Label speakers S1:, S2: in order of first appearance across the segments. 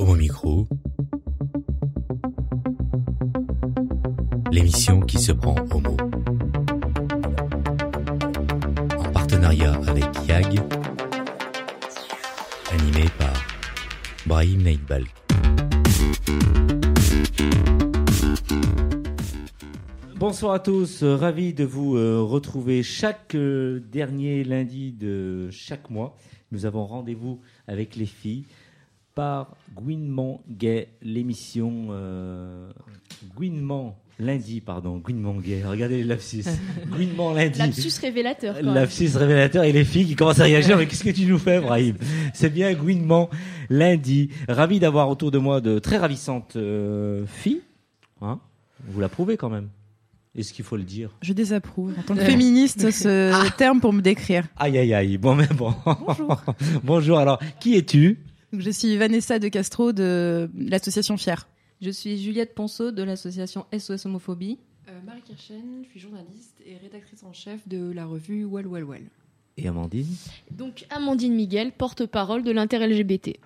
S1: Homo Micro, l'émission qui se prend au mot. En partenariat avec YAG, animé par Brahim Naidbal. Bonsoir à tous, euh, ravi de vous euh, retrouver chaque euh, dernier lundi de chaque mois. Nous avons rendez-vous avec les filles par Gouinement Gay, l'émission euh, Gouinement lundi, pardon, Gouinement Gay. Regardez les lapsus. Gouinement lundi.
S2: Lapsus révélateur. Même.
S1: Lapsus révélateur et les filles qui commencent à réagir. Mais qu'est-ce que tu nous fais, Brahim? C'est bien Gouinement lundi. Ravi d'avoir autour de moi de très ravissantes euh, filles. Hein vous l'approuvez quand même Est-ce qu'il faut le dire?
S3: Je désapprouve en tant que féministe ce terme pour me décrire.
S1: Aïe aïe aïe. Bon mais bon.
S3: Bonjour.
S1: Bonjour. Alors, qui es-tu?
S3: Donc, je suis Vanessa de Castro de l'association Fier.
S4: Je suis Juliette Ponceau de l'association SOS Homophobie.
S5: Euh, Marie Kirchen, je suis journaliste et rédactrice en chef de la revue Well Well Well.
S1: Et Amandine
S2: Donc Amandine Miguel, porte-parole de l'inter-LGBT.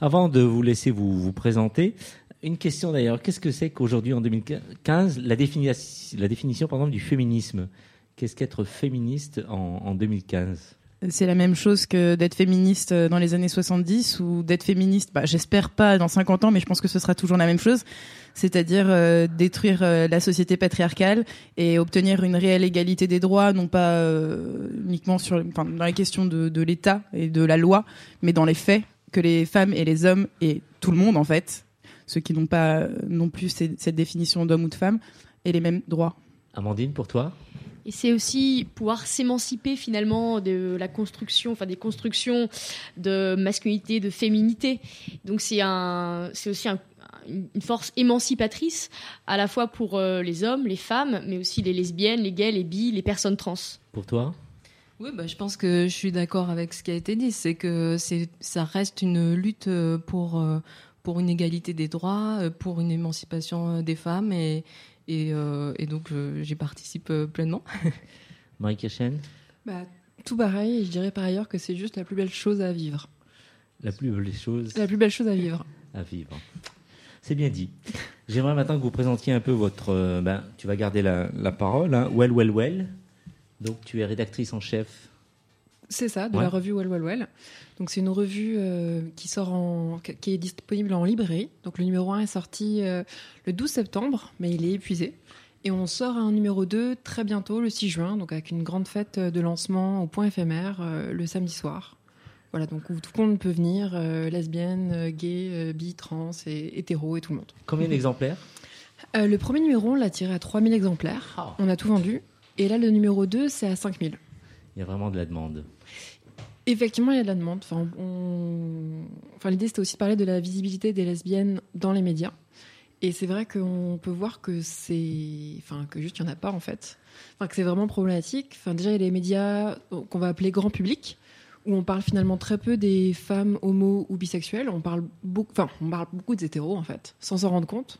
S1: Avant de vous laisser vous, vous présenter, une question d'ailleurs. Qu'est-ce que c'est qu'aujourd'hui, en 2015, la, défini- la définition par exemple, du féminisme? Qu'est-ce qu'être féministe en, en 2015
S3: C'est la même chose que d'être féministe dans les années 70 ou d'être féministe, bah, j'espère pas dans 50 ans, mais je pense que ce sera toujours la même chose. C'est-à-dire euh, détruire euh, la société patriarcale et obtenir une réelle égalité des droits, non pas euh, uniquement sur, dans les questions de, l'État et de la loi, mais dans les faits, que les femmes et les hommes et tout le monde en fait, ceux qui n'ont pas euh, non plus cette définition d'homme ou de femme, aient les mêmes droits.
S1: Amandine, pour toi?
S2: Et c'est aussi pouvoir s'émanciper finalement de la construction, enfin des constructions de masculinité, de féminité. Donc c'est un, c'est aussi un- une force émancipatrice à la fois pour euh, les hommes, les femmes, mais aussi les lesbiennes, les gays, les bi, les personnes trans.
S1: Pour toi?
S4: Oui, bah, je pense que je suis d'accord avec ce qui a été dit. C'est que c'est, ça reste une lutte euh, pour, euh, pour une égalité des droits, pour une émancipation des femmes. Et, et, euh, et donc, j'y participe euh, pleinement.
S1: Marie Kirchen
S5: Bah, tout pareil, et je dirais par ailleurs que c'est juste la plus belle chose à vivre.
S1: La plus belle chose
S5: La plus belle chose à vivre.
S1: à vivre. C'est bien dit. J'aimerais maintenant que vous présentiez un peu votre. euh, ben, tu vas garder la, la parole. Hein. Well, well, well. Donc, tu es rédactrice en chef.
S5: C'est ça, de
S1: Ouais.
S5: la revue Well Well Well. Donc c'est une revue euh, qui sort en, qui est disponible en librairie. Donc le numéro 1 est sorti euh, le 12 septembre, mais il est épuisé. Et on sort un numéro 2 très bientôt, le 6 juin, donc avec une grande fête de lancement au point éphémère euh, le samedi soir. Voilà, donc où tout le monde peut venir, lesbienne, gay, bi, trans, et hétéro et tout le monde.
S1: Combien d'exemplaires?
S5: Euh, le premier numéro, on l'a tiré à 3000 exemplaires.
S1: Ah.
S5: On a tout vendu. Et là, le numéro 2, c'est à 5000.
S1: Il y a vraiment de la demande.
S5: Effectivement, il y a de la demande. Enfin, l'idée, c'était aussi de parler de la visibilité des lesbiennes dans les médias. Et c'est vrai qu'on peut voir que c'est, enfin, que juste il y en a pas en fait. Enfin, que c'est vraiment problématique. Enfin, déjà, il y a les médias qu'on va appeler grand public, où on parle finalement très peu des femmes homo ou bisexuelles. On parle beaucoup, enfin, on parle beaucoup des hétéros en fait, sans s'en rendre compte,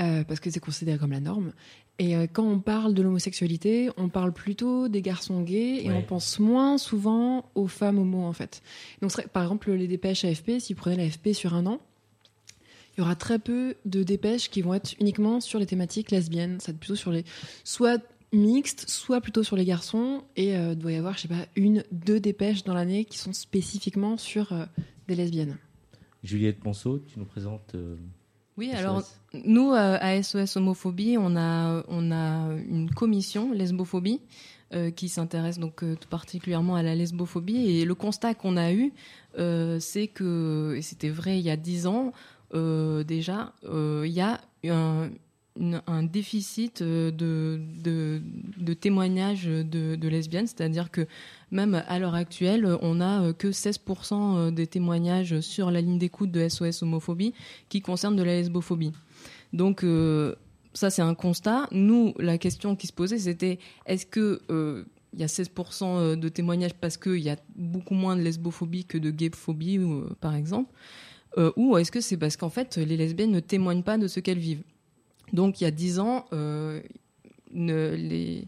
S5: euh, parce que c'est considéré comme la norme. Et euh, quand on parle de l'homosexualité, on parle plutôt des garçons gays et
S1: Ouais.
S5: on pense moins souvent aux femmes homo en fait. Donc, par exemple, les dépêches AFP, si vous prenez l'AFP sur un an, il y aura très peu de dépêches qui vont être uniquement sur les thématiques lesbiennes. Ça va être plutôt sur les soit mixtes, soit plutôt sur les garçons. Et euh, il doit y avoir, je sais pas, une, deux dépêches dans l'année qui sont spécifiquement sur euh, des lesbiennes.
S1: Juliette Ponceau, tu nous présentes. euh,
S4: Oui, alors nous, euh, à SOS Homophobie, on a, on a une commission lesbophobie euh, qui s'intéresse donc euh, tout particulièrement à la lesbophobie. Et le constat qu'on a eu, c'est que, et c'était vrai il y a dix ans déjà, il y a un, un déficit euh, de, de, témoignages de, lesbiennes, c'est-à-dire que même à l'heure actuelle, on n'a euh, que 16% des témoignages sur la ligne d'écoute de SOS Homophobie qui concernent de la lesbophobie. Donc euh, ça c'est un constat. Nous, la question qui se posait, c'était est-ce que euh, il y a 16% de témoignages parce qu'il y a beaucoup moins de lesbophobie que de gayphobie, euh, par exemple, euh, ou est-ce que c'est parce qu'en fait les lesbiennes ne témoignent pas de ce qu'elles vivent? Donc il y a 10 ans, euh, les,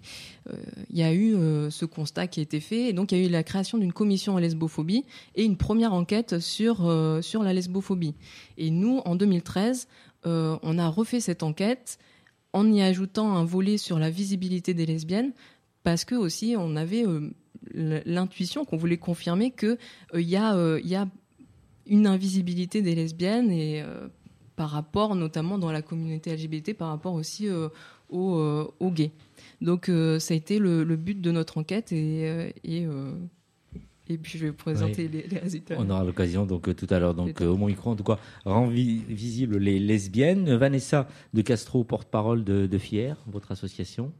S4: il y a eu ce constat qui a été fait, et donc il y a eu la création d'une commission à lesbophobie et une première enquête sur la lesbophobie. Et nous, en 2013, on a refait cette enquête en y ajoutant un volet sur la visibilité des lesbiennes, parce que aussi on avait l'intuition qu'on voulait confirmer qu'il il y a y a une invisibilité des lesbiennes et euh, par rapport notamment dans la communauté LGBT, par rapport aussi euh, euh, aux, gays. Donc ça a été le, but de notre enquête et, et, et puis je vais vous présenter les, résultats.
S1: On aura l'occasion donc tout à l'heure. Donc au micro en tout cas rend visible les lesbiennes. Vanessa de Castro, porte-parole de, de FIER, votre association.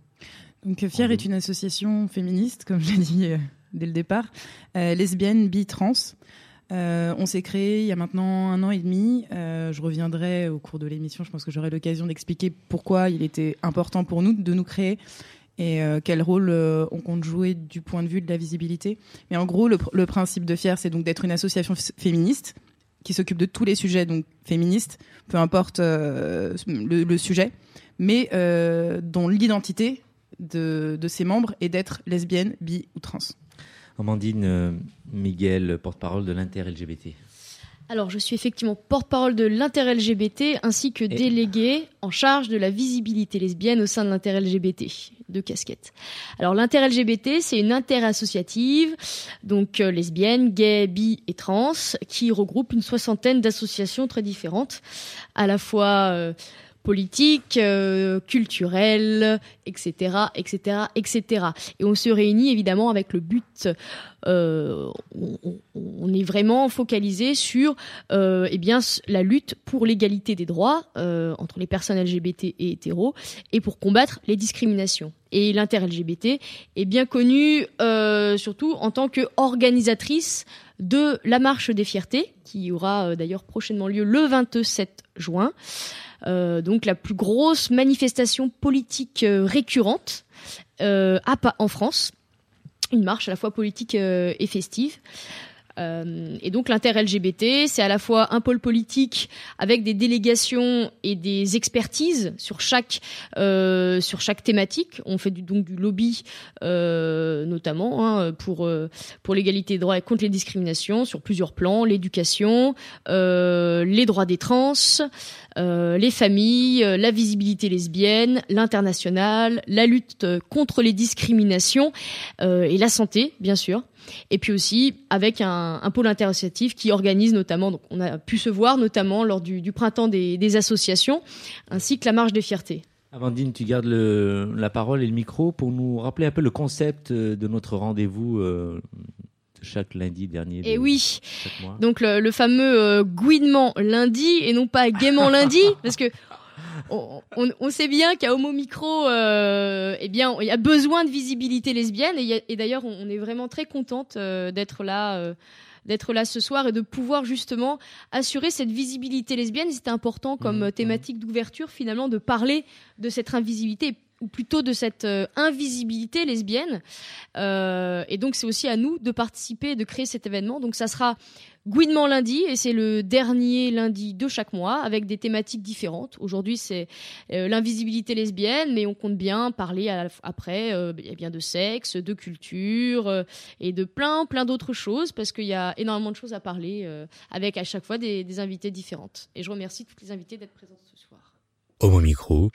S3: Donc FIER est une association féministe, comme je l'ai dit dès le départ, lesbienne, bi, trans. Euh, on s'est créé il y a maintenant un an et demi. Euh, je reviendrai au cours de l'émission. Je pense que j'aurai l'occasion d'expliquer pourquoi il était important pour nous de nous créer et euh, quel rôle on compte jouer du point de vue de la visibilité. Mais en gros, le, principe de FIER, c'est donc d'être une association féministe qui s'occupe de tous les sujets donc féministes, peu importe le, sujet, mais dont l'identité de, de ses membres est d'être lesbienne, bi ou trans.
S1: Amandine euh, Miguel, porte-parole de l'inter-LGBT.
S2: Alors, je suis effectivement porte-parole de l'inter-LGBT ainsi que déléguée en charge de la visibilité lesbienne au sein de l'inter-LGBT, de casquette. Alors, l'inter-LGBT, c'est une inter-associative, donc euh, lesbienne, gay, bi et trans, qui regroupe une soixantaine d'associations très différentes, à la fois euh, politique, euh, culturelle, etc., etc., etc. Et on se réunit évidemment avec le but, euh, on, est vraiment focalisé sur euh, eh bien, la lutte pour l'égalité des droits entre les personnes LGBT et hétéros et pour combattre les discriminations. Et l'inter-LGBT est bien connue surtout en tant qu'organisatrice de la marche des fiertés, qui aura d'ailleurs prochainement lieu le 27 juin. Euh, donc la plus grosse manifestation politique euh, récurrente euh, en France. Une marche à la fois politique et festive. Et donc l'inter-LGBT, c'est à la fois un pôle politique avec des délégations et des expertises sur chaque sur chaque thématique. On fait du, donc du lobby notamment hein, pour pour l'égalité des droits et contre les discriminations sur plusieurs plans l'éducation, les droits des trans, les familles, la visibilité lesbienne, l'international, la lutte contre les discriminations et la santé, bien sûr et puis aussi avec un, pôle interassociatif qui organise notamment, donc on a pu se voir notamment lors du, printemps des, associations, ainsi que la marche des fiertés.
S1: Amandine, tu gardes la parole et le micro pour nous rappeler un peu le concept de notre rendez-vous euh, chaque lundi dernier.
S2: et oui, donc le, fameux euh, gouinement lundi et non pas gaiement lundi, parce que on, sait bien qu'à Homo Micro, euh, eh bien, il y a besoin de visibilité lesbienne. Et, d'ailleurs, on, est vraiment très contente euh, d'être là. Euh, d'être là ce soir et de pouvoir justement assurer cette visibilité lesbienne. C'était important comme mmh, thématique d'ouverture finalement de parler de cette invisibilité ou plutôt de cette invisibilité lesbienne. et donc c'est aussi à nous de participer de créer cet événement. Donc ça sera Gouinement lundi, et c'est le dernier lundi de chaque mois, avec des thématiques différentes. Aujourd'hui, c'est euh, l'invisibilité lesbienne, mais on compte bien parler après euh, bien de sexe, de culture euh, et de plein, plein d'autres choses, parce qu'il y a énormément de choses à parler, avec à chaque fois des, des invités différentes. Et je remercie toutes les invités d'être présentes ce soir.
S6: Homo Micro,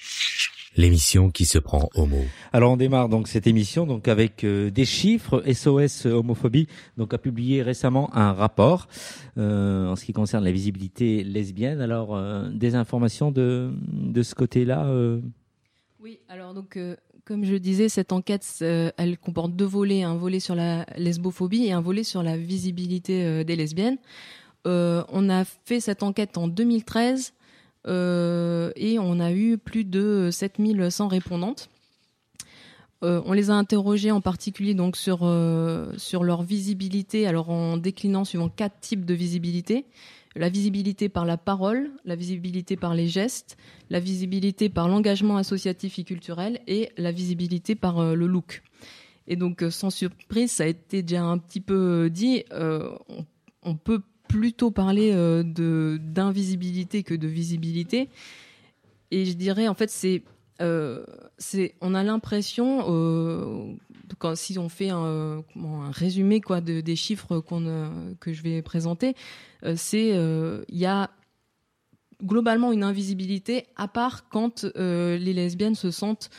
S6: l'émission qui se prend homo.
S1: Alors on démarre donc cette émission donc avec euh, des chiffres. SOS Homophobie donc a publié récemment un rapport euh, en ce qui concerne la visibilité lesbienne. Alors euh, des informations de de ce côté-là.
S4: Oui, alors donc comme je disais, cette enquête, elle comporte deux volets, un volet sur la lesbophobie et un volet sur la visibilité des lesbiennes. on a fait cette enquête en 2013 euh, et on a eu plus de 7100 répondantes. Euh, on les a interrogées en particulier donc sur euh, sur leur visibilité, alors en déclinant suivant quatre types de visibilité la visibilité par la parole, la visibilité par les gestes, la visibilité par l'engagement associatif et culturel et la visibilité par le look. Et donc, sans surprise, ça a été déjà un petit peu dit, on, peut plutôt parler euh, de d'invisibilité que de visibilité. Et je dirais, en fait, c'est euh, c'est, on a l'impression, euh, quand, si on fait un, résumé quoi, de, des chiffres qu'on, que je vais présenter, c'est il y a globalement une invisibilité, à part quand les lesbiennes se sentent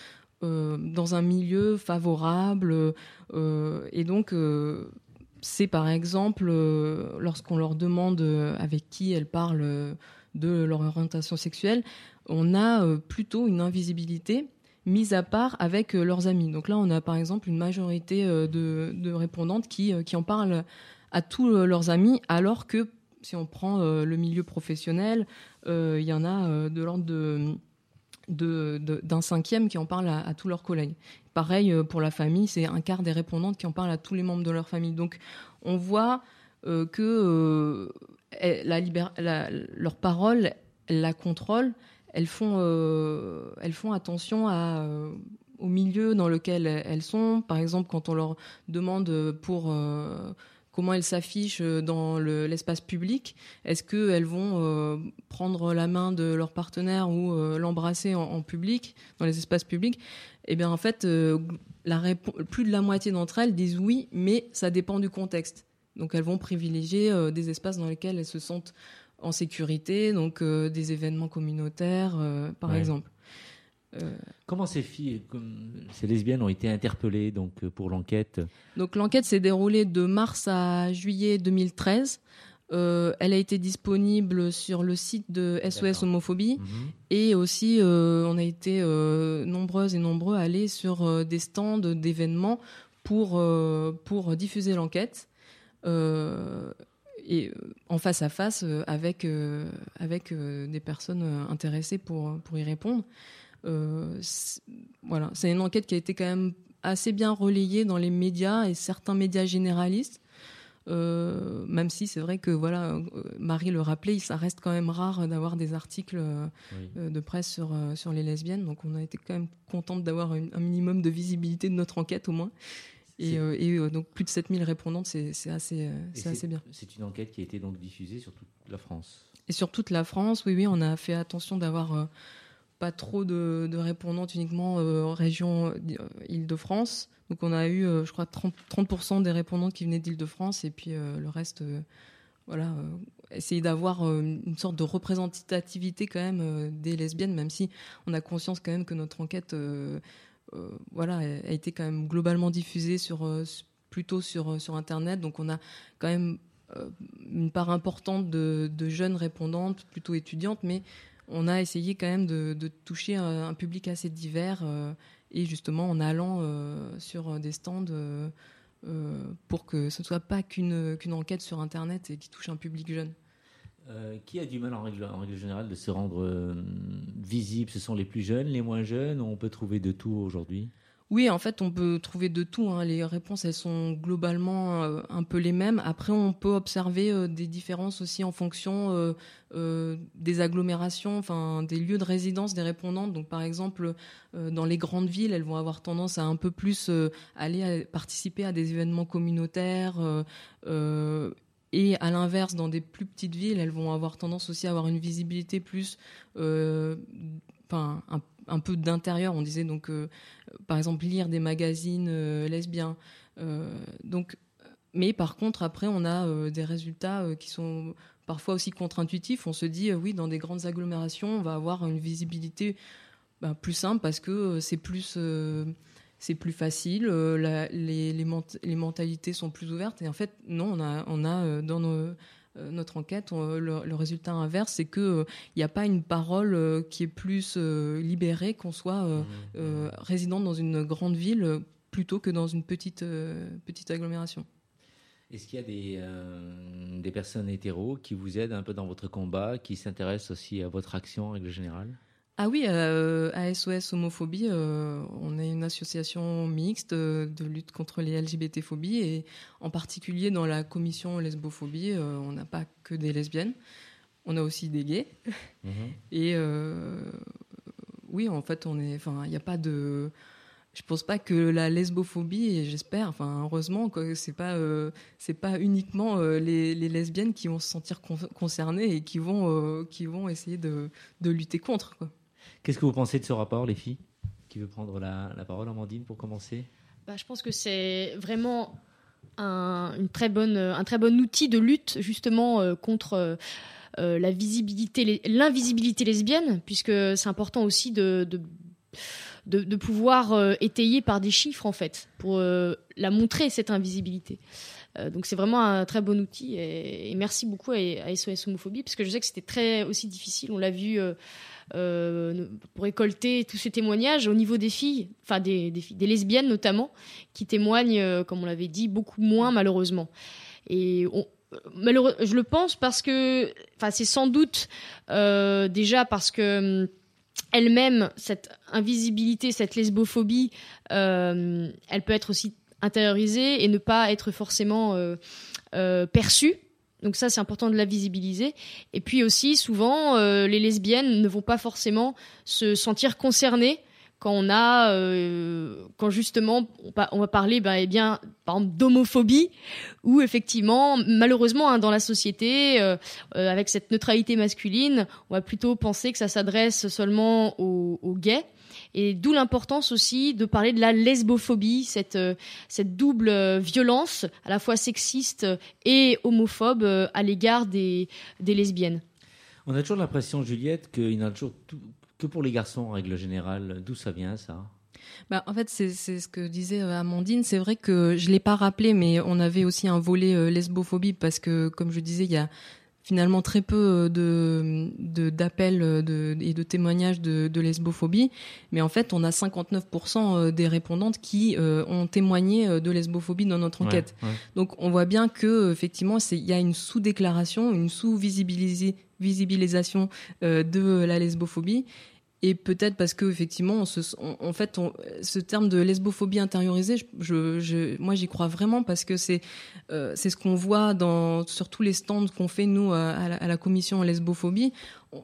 S4: dans un milieu favorable. et donc, c'est par exemple lorsqu'on leur demande avec qui elles parlent de leur orientation sexuelle, on a euh, plutôt une invisibilité mise à part avec euh, leurs amis. Donc là, on a par exemple une majorité euh, de, répondantes qui en parlent à tous leurs amis, alors que si on prend le milieu professionnel, il y en a de l'ordre de d'un cinquième qui en parle à, tous leurs collègues. Pareil pour la famille, c'est un quart des répondantes qui en parlent à tous les membres de leur famille. Donc on voit que la, leur parole, la contrôle, elles font, euh, elles font attention euh, au milieu dans lequel elles sont. Par exemple, quand on leur demande pour euh, comment elles s'affichent dans l'espace public, est-ce qu'elles vont prendre la main de leur partenaire ou l'embrasser en, public, dans les espaces publics? Eh bien, en fait, la plus de la moitié d'entre elles disent oui, mais ça dépend du contexte. Donc, elles vont privilégier des espaces dans lesquels elles se sentent en sécurité, donc euh, des événements communautaires, euh, par exemple.
S1: Euh, Comment ces filles, ces lesbiennes, ont été interpellées donc pour l'enquête?
S4: Donc l'enquête s'est déroulée de mars à juillet 2013. elle a été disponible sur le site de SOS Homophobie mhm. et aussi on a été nombreuses et nombreux à aller sur des stands d'événements pour, pour diffuser l'enquête et euh, en face à face euh, avec, euh, avec des personnes intéressées pour, pour y répondre. Voilà, c'est une enquête qui a été quand même assez bien relayée dans les médias et certains médias généralistes. même si c'est vrai que voilà, Marie le rappelait, ça reste quand même rare d'avoir des articles de presse sur, sur les lesbiennes. Donc on a été quand même contente d'avoir un minimum de visibilité de notre enquête au moins. Et, euh, euh, donc plus de 7000 répondantes, c'est assez, euh, c'est assez bien.
S1: C'est une enquête qui a été donc diffusée sur toute la France.
S4: Et sur toute la France, oui, oui, on a fait attention d'avoir pas trop de, de, répondantes uniquement en région Île-de-France. Donc on a eu, je crois, 30%, 30 des répondantes qui venaient d'Île-de-France et puis le reste, voilà, essayer d'avoir une sorte de représentativité quand même des lesbiennes, même si on a conscience quand même que notre enquête euh, voilà, a été quand même globalement diffusée sur, euh, plutôt sur, euh, sur Internet. Donc on a quand même une part importante de, jeunes répondantes, plutôt étudiantes, mais on a essayé quand même de, toucher un, public assez divers et justement en allant sur des stands pour que ce ne soit pas qu'une enquête sur Internet et qui touche un public jeune.
S1: Euh, qui a du mal en règle, générale de se rendre euh, visible? Ce sont les plus jeunes, les moins jeunes On peut trouver de tout aujourd'hui?
S4: Oui, en fait, on peut trouver de tout. Hein. Les réponses, elles sont globalement euh, un peu les mêmes. Après, on peut observer des différences aussi en fonction des agglomérations, enfin des lieux de résidence des répondantes. Donc, par exemple, dans les grandes villes, elles vont avoir tendance à un peu plus aller participer à des événements communautaires et à l'inverse, dans des plus petites villes, elles vont avoir tendance aussi à avoir une visibilité plus, euh, enfin, un, peu d'intérieur. On disait donc, euh, par exemple, lire des magazines euh, lesbiens. donc, mais par contre, après, on a des résultats qui sont parfois aussi contre-intuitifs. On se dit, oui, dans des grandes agglomérations, on va avoir une visibilité ben, plus simple parce que c'est plus c'est plus facile, euh, les, les, mentalités sont plus ouvertes. Et en fait, non, on a, on a euh, dans euh, notre enquête, le, résultat inverse, c'est qu'il n'y a pas une parole qui est plus libérée qu'on soit mmh, mmh. résident dans une grande ville plutôt que dans une petite, petite agglomération.
S1: Est-ce qu'il y a des, des personnes hétéros qui vous aident un peu dans votre combat, qui s'intéressent aussi à votre action en règle générale?
S4: Ah oui, euh, à SOS Homophobie, euh, on est une association mixte euh, de lutte contre les LGBT-phobies et en particulier dans la commission lesbophobie, on n'a pas que des lesbiennes, on a aussi des gays. Mhm. Et oui, en fait, on est, enfin, il n'y a pas de, je pense pas que la lesbophobie, et j'espère, enfin heureusement, que c'est pas c'est pas uniquement les, lesbiennes qui vont se sentir concernées et qui vont qui vont essayer de, de lutter contre. Quoi.
S1: Qu'est-ce que vous pensez de ce rapport, les filles Qui veut prendre la, la parole, Amandine, pour commencer?
S2: Bah, je pense que c'est vraiment un, une très bonne, un très bon outil de lutte justement euh, contre euh, euh, la visibilité, l'invisibilité lesbienne, puisque c'est important aussi de, de, de, pouvoir euh, étayer par des chiffres en fait, pour euh, la montrer cette invisibilité. Euh, donc c'est vraiment un très bon outil et, merci beaucoup à, à SOS Homophobie parce que je sais que c'était très aussi difficile. On l'a vu euh, euh, pour récolter tous ces témoignages au niveau des filles, enfin des, des filles, des lesbiennes notamment, qui témoignent, comme on l'avait dit, beaucoup moins malheureusement. Et malheureux, je le pense parce que, enfin, c'est sans doute déjà parce que hum, elle-même, cette invisibilité, cette lesbophobie, elle peut être aussi intériorisée et ne pas être forcément euh, euh, perçue. Donc ça, c'est important de la visibiliser. Et puis aussi, souvent, euh, les lesbiennes ne vont pas forcément se sentir concernées quand on a, quand justement, on, va parler, ben, eh bien, par exemple, d'homophobie, où effectivement, malheureusement, hein, dans la société, avec cette neutralité masculine, on va plutôt penser que ça s'adresse seulement aux gays. Et d'où l'importance aussi de parler de la lesbophobie, cette, euh, cette double euh, violence, à la fois sexiste et homophobe euh, à l'égard des, des lesbiennes.
S1: On a toujours l'impression, Juliette, qu'il n'y en a toujours tout- que pour les garçons, en règle générale. D'où ça vient, ça?
S4: Bah, en fait, c'est ce que disait euh, Amandine. C'est vrai que je l'ai pas rappelé, mais on avait aussi un volet euh, lesbophobie parce que, comme je disais, il y a finalement très peu euh, de d'appels euh, de, et de témoignages de, de lesbophobie. Mais en fait, on a 59% euh, des répondantes qui euh, ont témoigné de lesbophobie dans notre enquête.
S1: Ouais, ouais.
S4: Donc on voit bien que effectivement c'est il y a une sous-déclaration, une sous-visibilisation euh, de la lesbophobie et peut-être parce que effectivement en fait ce terme de lesbophobie intériorisée, moi j'y crois vraiment parce que c'est euh, ce qu'on voit sur tous les stands qu'on fait nous à, à la, commission lesbophobie.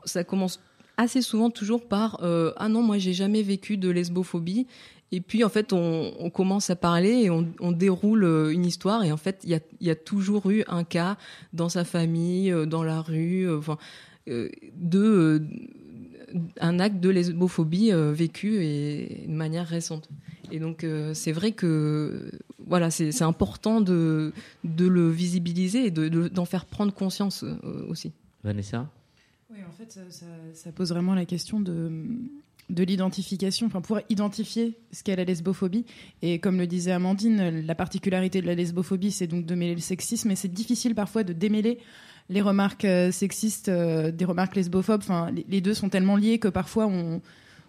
S4: Ça commence assez souvent toujours par euh, ah non moi j'ai jamais vécu de lesbophobie et puis en fait, on, commence à parler et on, déroule euh, une histoire. Et en fait, il y a, y a toujours eu un cas dans sa famille, euh, dans la rue, euh, enfin, euh, de euh, un acte de lesbophobie euh, vécu et de manière récente. Et donc, euh, c'est vrai que voilà, c'est important de, de le visibiliser et de- de- d'en faire prendre conscience euh, aussi.
S1: Vanessa?
S3: Oui, en fait, ça, ça- ça pose vraiment la question de, de l'identification, enfin, pour identifier ce qu'est la lesbophobie. Et comme le disait Amandine, la particularité de la lesbophobie, c'est donc de mêler le sexisme, et c'est difficile parfois de démêler les remarques euh, sexistes euh, des remarques lesbophobes. Enfin, les, deux sont tellement liés que parfois on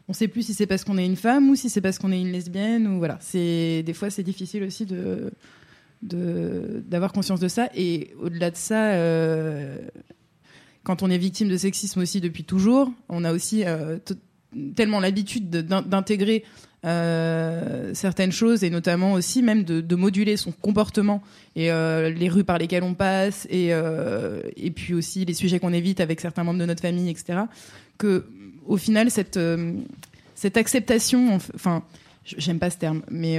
S3: on sait plus si c'est parce qu'on est une femme ou si c'est parce qu'on est une lesbienne ou voilà. C'est des fois c'est difficile aussi de d'avoir conscience de ça et au-delà de ça. euh, quand on est victime de sexisme aussi depuis toujours, on a aussi tellement l'habitude de- d'in- d'intégrer euh, certaines choses et notamment aussi même de, de moduler son comportement et euh, les rues par lesquelles on passe et, euh, et puis aussi les sujets qu'on évite avec certains membres de notre famille, etc. Que au final cette cette acceptation, enf- enfin j'aime pas ce terme, mais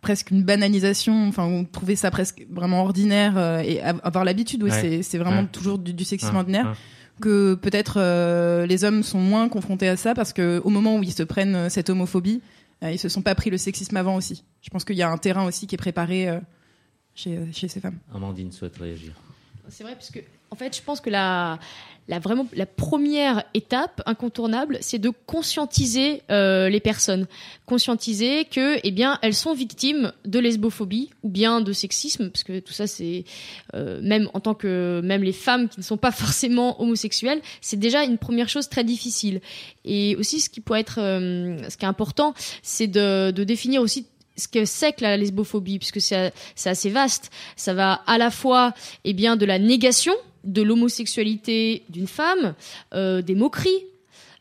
S3: presque une banalisation, enfin on trouvait ça presque vraiment ordinaire et av- avoir l'habitude, oui,
S1: Ouais.
S3: c'est vraiment
S1: Ouais.
S3: toujours du, du sexisme ordinaire. Que peut-être euh, les hommes sont moins confrontés à ça parce que au moment où ils se prennent euh, cette homophobie, euh, ils se sont pas pris le sexisme avant aussi. Je pense qu'il y a un terrain aussi qui est préparé euh, chez, chez ces femmes.
S1: Amandine souhaite réagir.
S2: C'est vrai, puisque en fait, je pense que la, la, vraiment, la première étape incontournable, c'est de conscientiser euh, les personnes. Conscientiser que, eh bien, elles sont victimes de lesbophobie ou bien de sexisme, parce que tout ça, c'est euh, même en tant que même les femmes qui ne sont pas forcément homosexuelles, c'est déjà une première chose très difficile. Et aussi, ce qui être, euh, ce qui est important, c'est de définir aussi ce que c'est que la lesbophobie, puisque c'est assez vaste. Ça va à la fois eh bien, de la négation de l'homosexualité d'une femme, euh, des moqueries,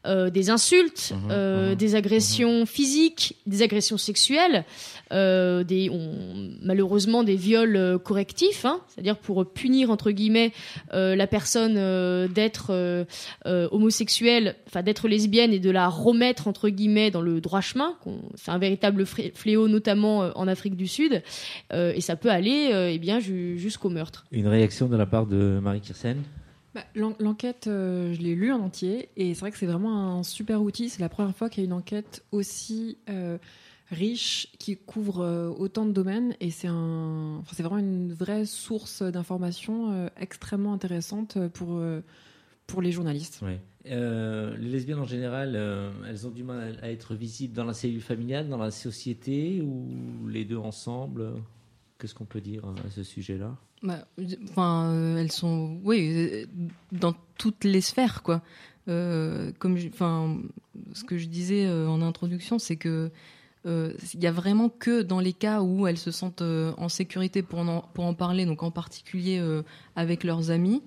S2: euh, des insultes,
S1: Mhm,
S2: euh,
S1: mhm,
S2: des agressions physiques, des agressions sexuelles, euh, des, on- malheureusement des viols correctifs, hein, c'est-à-dire pour punir entre guillemets euh, la personne euh, d'être euh, euh, homosexuelle, enfin d'être lesbienne et de la remettre entre guillemets dans le droit chemin. C'est un véritable fléau, notamment euh, en Afrique du Sud, euh, et ça peut aller euh, eh bien ju- jusqu'au meurtre.
S1: Une réaction de la part de Marie Kirsen
S5: Bah, l'en- L'enquête, euh, je l'ai lue en entier et c'est vrai que c'est vraiment un super outil. C'est la première fois qu'il y a une enquête aussi euh, riche qui couvre euh, autant de domaines et c'est enfin, vraiment une vraie source d'informations extrêmement intéressante pour pour les journalistes.
S1: Les lesbiennes en général, elles ont du mal à être visibles dans la cellule familiale, dans la société ou les deux ensemble? Qu'est-ce qu'on peut dire à ce sujet-là
S4: Bah, enfin, euh, elles sont, oui, euh, dans toutes les sphères, quoi. Euh, comme, enfin, ce que je disais en introduction, c'est que il y a vraiment que dans les cas où elles se sentent en sécurité pour en, pour en parler, donc en particulier avec leurs amis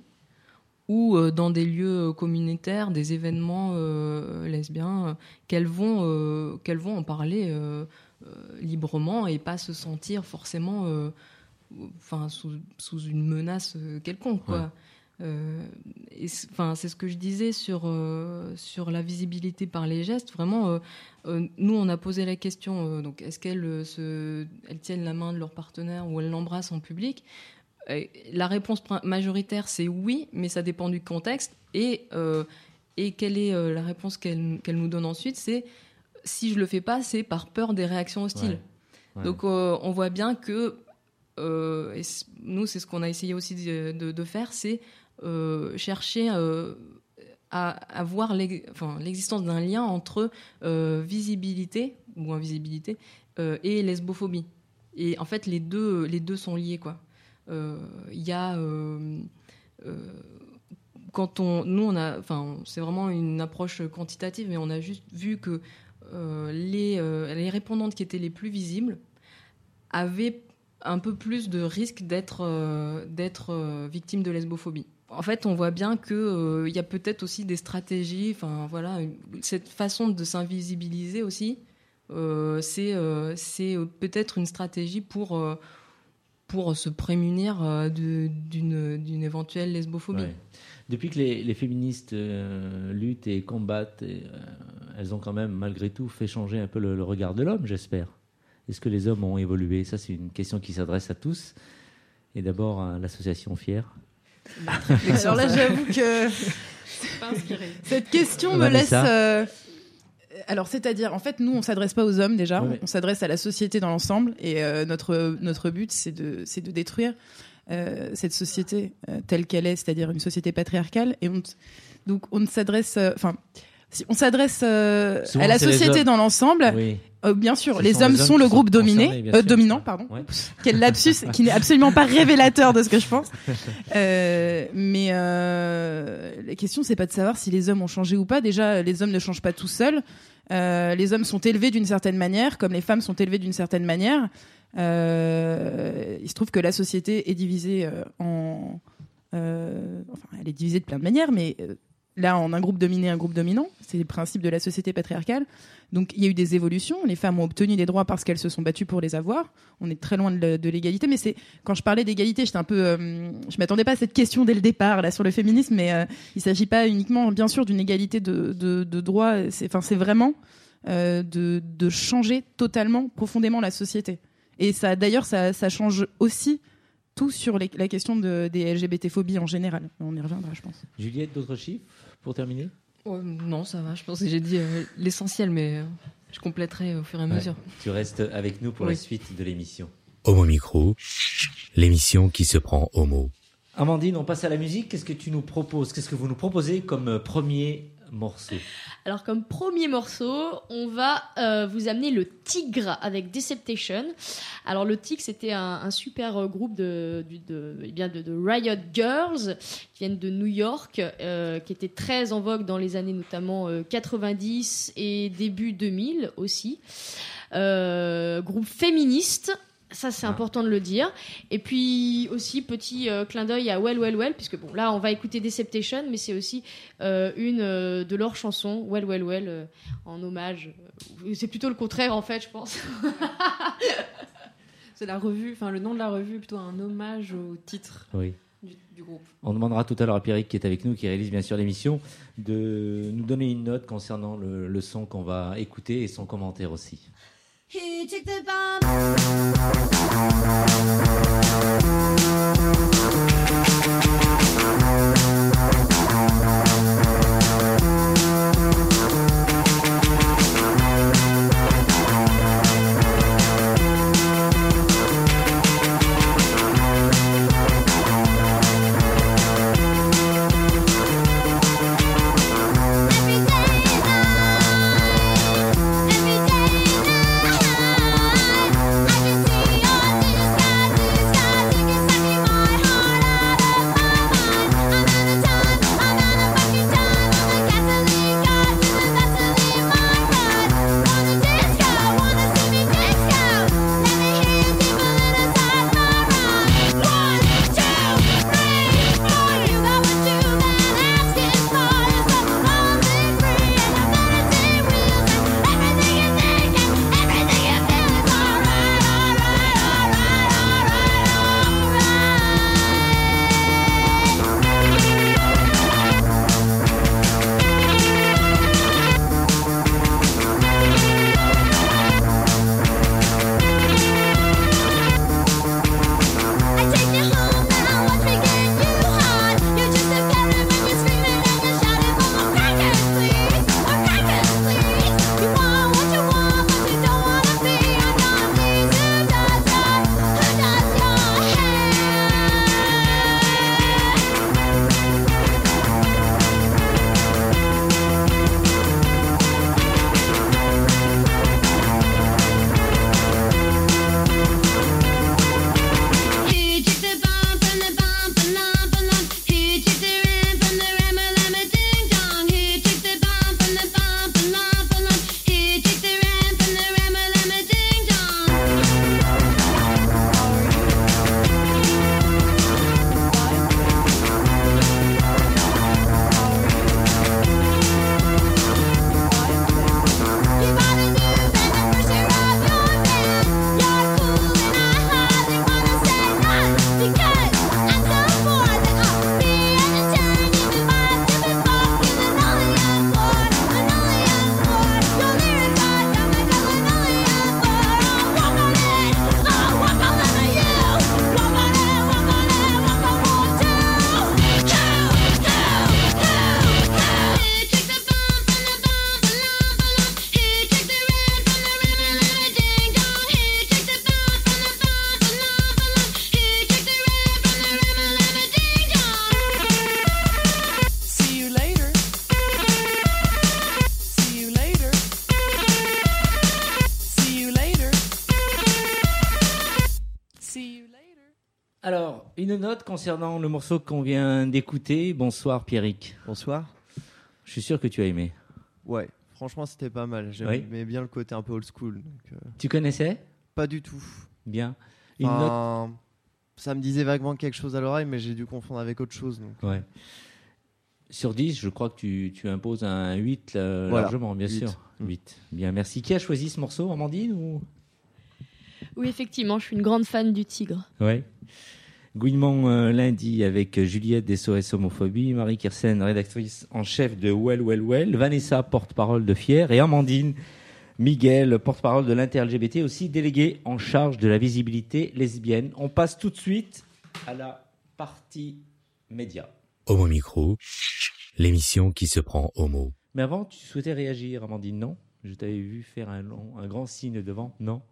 S4: ou dans des lieux communautaires, des événements lesbiens, qu'elles vont, qu'elles vont en parler librement et pas se sentir forcément euh, enfin sous, sous une menace euh, quelconque quoi.
S1: Ouais.
S4: Euh, et c'est- enfin c'est ce que je disais sur euh, sur la visibilité par les gestes vraiment euh, euh, nous on a posé la question euh, donc est-ce qu'elles euh, se elles tiennent la main de leur partenaire ou elles l'embrassent en public? Et la réponse majoritaire c'est oui mais ça dépend du contexte et euh, et quelle est euh, la réponse qu'elle qu'elle nous donne ensuite c'est si je le fais pas c'est par peur des réactions hostiles
S1: Ouais. Ouais.
S4: donc euh, on voit bien que euh, et nous c'est ce qu'on a essayé aussi de, de- de faire, c'est euh, chercher à, à voir l'existence d'un lien entre visibilité ou invisibilité et lesbophobie. Et en fait les deux les deux sont liés quoi. Il y a quand on nous on a enfin c'est vraiment une approche quantitative mais on a juste vu que les, euh, les répondantes qui étaient les plus visibles avaient un peu plus de risque d'être euh, euh, victimes de lesbophobie. En fait, on voit bien que euh, il y a peut-être aussi des stratégies, enfin voilà, cette façon de s'invisibiliser aussi, euh, c'est euh, euh, peut-être une stratégie pour euh, pour se prémunir euh, d'une éventuelle lesbophobie.
S1: Ouais. Depuis que les, les féministes euh, luttent et combattent, et, euh, elles ont quand même malgré tout fait changer un peu le, le regard de l'homme, j'espère. Est-ce que les hommes ont évolué? Ça, c'est une question qui s'adresse à tous. Et d'abord à l'association Fier.
S3: Alors là, j'avoue que cette question me laisse. Euh, Alors, c'est-à-dire, en fait, nous, on s'adresse pas aux hommes déjà,
S1: Ouais,
S3: on s'adresse à la société dans l'ensemble, et euh, notre notre but, c'est de c'est de détruire euh, cette société euh, telle qu'elle est, c'est-à-dire une société patriarcale, et on donc on ne s'adresse, enfin. si on s'adresse à la société dans l'ensemble.
S1: Oui.
S3: Euh, bien sûr, les hommes
S1: les hommes
S3: sont le groupe dominé, euh, dominant, pardon.
S1: Ouais.
S3: Quel lapsus qui n'est absolument pas révélateur de ce que je pense. Euh, mais la question, c'est pas de savoir si les hommes ont changé ou pas. Déjà, les hommes ne changent pas tout seuls. Les hommes sont élevés d'une certaine manière, comme les femmes sont élevées d'une certaine manière. Il se trouve que la société est divisée en, enfin, elle est divisée de plein de manières, mais là, en un groupe dominé, un groupe dominant, c'est le principe de la société patriarcale. Donc, il y a eu des évolutions. Les femmes ont obtenu des droits parce qu'elles se sont battues pour les avoir. On est très loin de, l'égalité, mais c'est quand je parlais d'égalité, j'étais un euh, m'attendais pas à cette question dès le départ là sur le féminisme, mais euh, il s'agit pas uniquement, bien sûr, d'une égalité de, droits. Enfin, c'est vraiment euh, de, changer totalement, profondément la société. Et ça, d'ailleurs, ça, change aussi tout sur la question de, des LGBT-phobies en général. On y reviendra, je pense.
S1: Juliette, d'autres chiffres pour terminer?
S4: Ouais, non, ça va. Je pense que j'ai dit euh, l'essentiel, mais euh, je compléterai au fur et à
S1: Ouais.
S4: mesure.
S1: Tu restes avec nous pour
S4: Oui.
S1: la suite de l'émission.
S6: Homo Micro, l'émission qui se prend homo.
S1: Amandine, on passe à la musique. Qu'est-ce que tu nous proposes? Qu'est-ce que vous nous proposez comme euh, premier
S2: Alors comme premier morceau, on va euh, vous amener le Tigre avec Deceptation. Alors le Tigre, c'était un, super euh, groupe de, eh bien de, Riot Girls qui viennent de New York, euh, qui était très en vogue dans les années notamment euh, 90 et début 2000 aussi. Groupe féministe. Ça, c'est
S1: Ah.
S2: important de le dire. Et puis aussi, petit euh, clin d'œil à Well, Well, Well, puisque bon, là, on va écouter Deceptation, mais c'est aussi euh, une euh, de leurs chansons, Well, Well, Well, euh, en hommage. C'est plutôt le contraire, en fait, je pense.
S5: C'est la revue, enfin le nom de la revue, est plutôt un hommage au titre
S1: Oui.
S5: du, du groupe.
S1: On demandera tout à l'heure à Pierrick qui est avec nous, qui réalise bien sûr l'émission, de nous donner une note concernant le, le son qu'on va écouter et son commentaire aussi.
S7: Who took the bomb?
S1: Note concernant le morceau qu'on vient d'écouter. Bonsoir Pierrick.
S8: Bonsoir.
S1: Je suis sûr que tu as aimé.
S8: Ouais, franchement, c'était pas mal. J'aimais
S1: Oui.
S8: bien le côté un peu old school. donc, euh,
S1: Tu connaissais?
S8: pas du tout.
S1: Bien. Une note?
S8: Ça me disait vaguement quelque chose à l'oreille, mais j'ai dû confondre avec autre chose. Donc.
S1: Ouais. Sur 10, je crois que tu, tu imposes un 8 euh,
S8: Voilà,
S1: largement, bien sûr.
S8: Mm.
S1: 8. Bien, merci. Qui a choisi ce morceau, Amandine ou...
S2: Oui, effectivement, je suis une grande fan du tigre.
S1: Ouais. Gouinement euh, lundi avec Juliette des SOS Homophobie, Marie Kirsen, rédactrice en chef de Well Well Well, Vanessa, porte-parole de Fier, et Amandine Miguel, porte-parole de l'inter-LGBT, aussi déléguée en charge de la visibilité lesbienne. On passe tout de suite à la partie média.
S6: Homo Micro, l'émission qui se prend homo.
S1: Mais avant, tu souhaitais réagir, Amandine, non? Je t'avais vu faire un, long- un grand signe devant, non?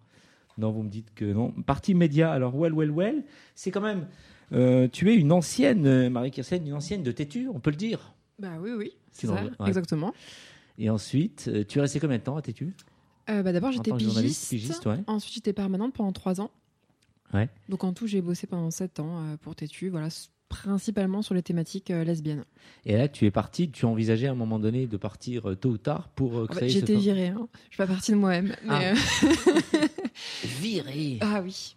S1: Non, vous me dites que non. Partie média, alors, well, well, well, c'est quand même... euh, tu es une ancienne, euh, Marie Kirsten, une ancienne de Tétu, on peut le dire.
S5: Bah oui, oui,
S1: C'est
S5: ça,
S1: ouais.
S5: exactement.
S1: Et ensuite, euh, tu es resté combien de temps à Tétu
S5: Euh, bah, D'abord, j'étais pigiste.
S1: pigiste, ouais.
S5: Ensuite, j'étais permanente pendant trois ans.
S1: Ouais.
S5: Donc en tout, j'ai bossé pendant sept ans pour Tétu, voilà, principalement sur les thématiques euh, lesbiennes.
S1: Et là, tu es parti, tu envisageais à un moment donné de partir euh, tôt ou tard pour euh,
S5: En fait,
S1: créer
S5: j'ai
S1: ce
S5: été
S1: for-
S5: virée, hein. je suis pas partie de moi-même.
S1: Ah.
S5: euh,
S1: Viré
S5: Ah oui.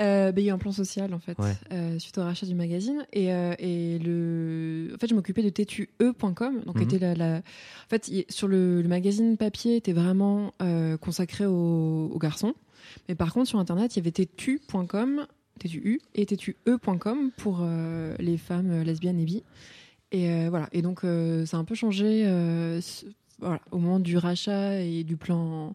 S5: Euh, bah, il y a eu un plan social en fait
S1: Ouais.
S5: euh, suite au rachat du magazine et, euh, et le en fait je m'occupais de tue.com donc
S1: Mhm.
S5: était la, la- en fait sur le, le magazine papier était vraiment euh, consacré aux, aux garçons mais par contre sur internet il y avait tetu.com TTU et TTUE.com pour euh, les femmes euh, lesbiennes et bi. Et euh, voilà. Et donc ça a un peu changé voilà au moment du rachat et du plan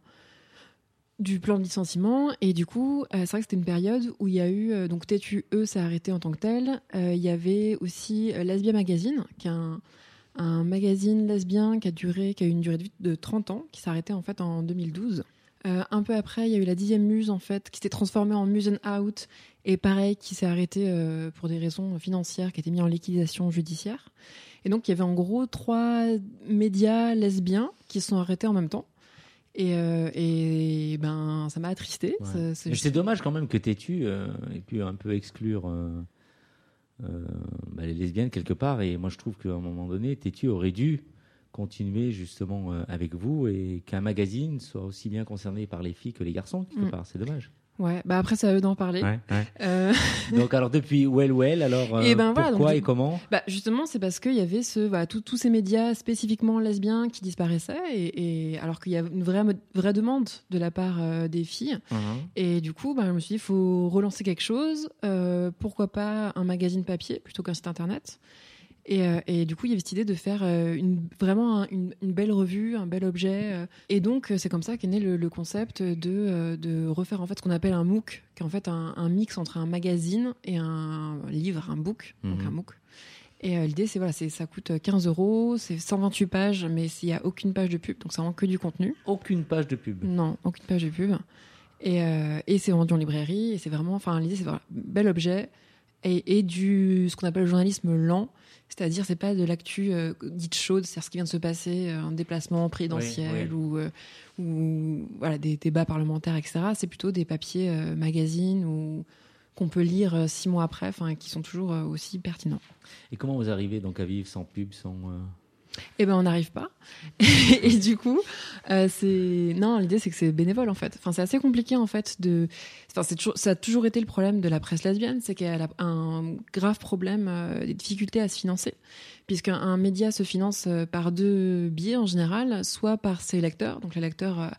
S5: du plan de licenciement. Et du coup c'est vrai que c'était une période où il y a eu donc TTUE s'est arrêté en tant que tel il y avait aussi Lesbia Magazine qui est un, magazine lesbien qui a duré qui a eu une durée de vie de 30 ans qui s'est arrêté en fait en 2012 Euh, un peu après il y a eu la dixième muse en fait qui s'est transformée en Muse and Out et pareil qui s'est arrêté euh, pour des raisons financières qui a été mis en liquidation judiciaire et donc il y avait en gros trois médias lesbiens qui se sont arrêtés en même temps et, euh, et ben, ça m'a attristé.
S1: Ouais.
S5: C'est-
S1: dommage quand même que Tétu euh, ait pu un peu exclure euh, euh, bah, les lesbiennes quelque part. Et moi, je trouve qu'à un moment donné, Tétu aurait dû continuer justement euh, avec vous et qu'un magazine soit aussi bien concerné par les filles que les garçons quelque
S5: Mm.
S1: part. C'est dommage.
S5: Ouais, bah après, c'est à eux d'en parler.
S1: Ouais, ouais.
S5: Euh,
S1: Donc alors depuis Well Well, alors euh,
S5: Et ben voilà,
S1: pourquoi
S5: donc,
S1: et comment?
S5: Bah, justement, c'est parce qu'il y avait ce, voilà, tout- tous ces médias spécifiquement lesbiens qui disparaissaient, et, et- alors qu'il y a une vraie, vraie demande de la part euh, des filles. Et du coup, bah, je me suis dit, il faut relancer quelque chose. Euh, pourquoi pas un magazine papier plutôt qu'un site internet et, euh, et du coup, il y avait cette idée de faire euh, une, vraiment un- une, une belle revue, un bel objet. euh. et donc, c'est comme ça qu'est né le, le concept de, de refaire en fait ce qu'on appelle un MOOC, qui est en fait un, un mix entre un magazine et un livre, un book, donc
S1: Mhm.
S5: un MOOC. Et euh, l'idée, c'est voilà, ça coûte 15 euros, c'est 128 pages, mais il n'y a aucune page de pub, donc c'est vraiment que du contenu.
S1: Aucune page de pub.
S5: Non, aucune page de pub. Et, euh, et c'est vendu en librairie. Et c'est vraiment, enfin, l'idée, c'est voilà, bel objet et, et du ce qu'on appelle le journalisme lent. C'est-à-dire, c'est pas de l'actu euh, dite chaude, c'est-à-dire ce qui vient de se passer, euh, un déplacement présidentiel
S1: Oui,
S5: ou, euh, ou voilà, des débats parlementaires, etc. C'est plutôt des papiers euh, magazines ou qu'on peut lire euh, six mois après, qui sont toujours aussi pertinents.
S1: Et comment vous arrivez donc à vivre sans pub, sans
S5: Eh ben, on n'arrive pas. et du coup, euh, c'est non, l'idée c'est que c'est bénévole en fait. Enfin, c'est assez compliqué en fait de. Enfin, c'est toujours, ça a toujours été le problème de la presse lesbienne, c'est qu'elle a un grave problème, euh, des difficultés à se financer, puisqu'un un média se finance euh, par deux biais en général, soit par ses lecteurs, donc les lecteurs.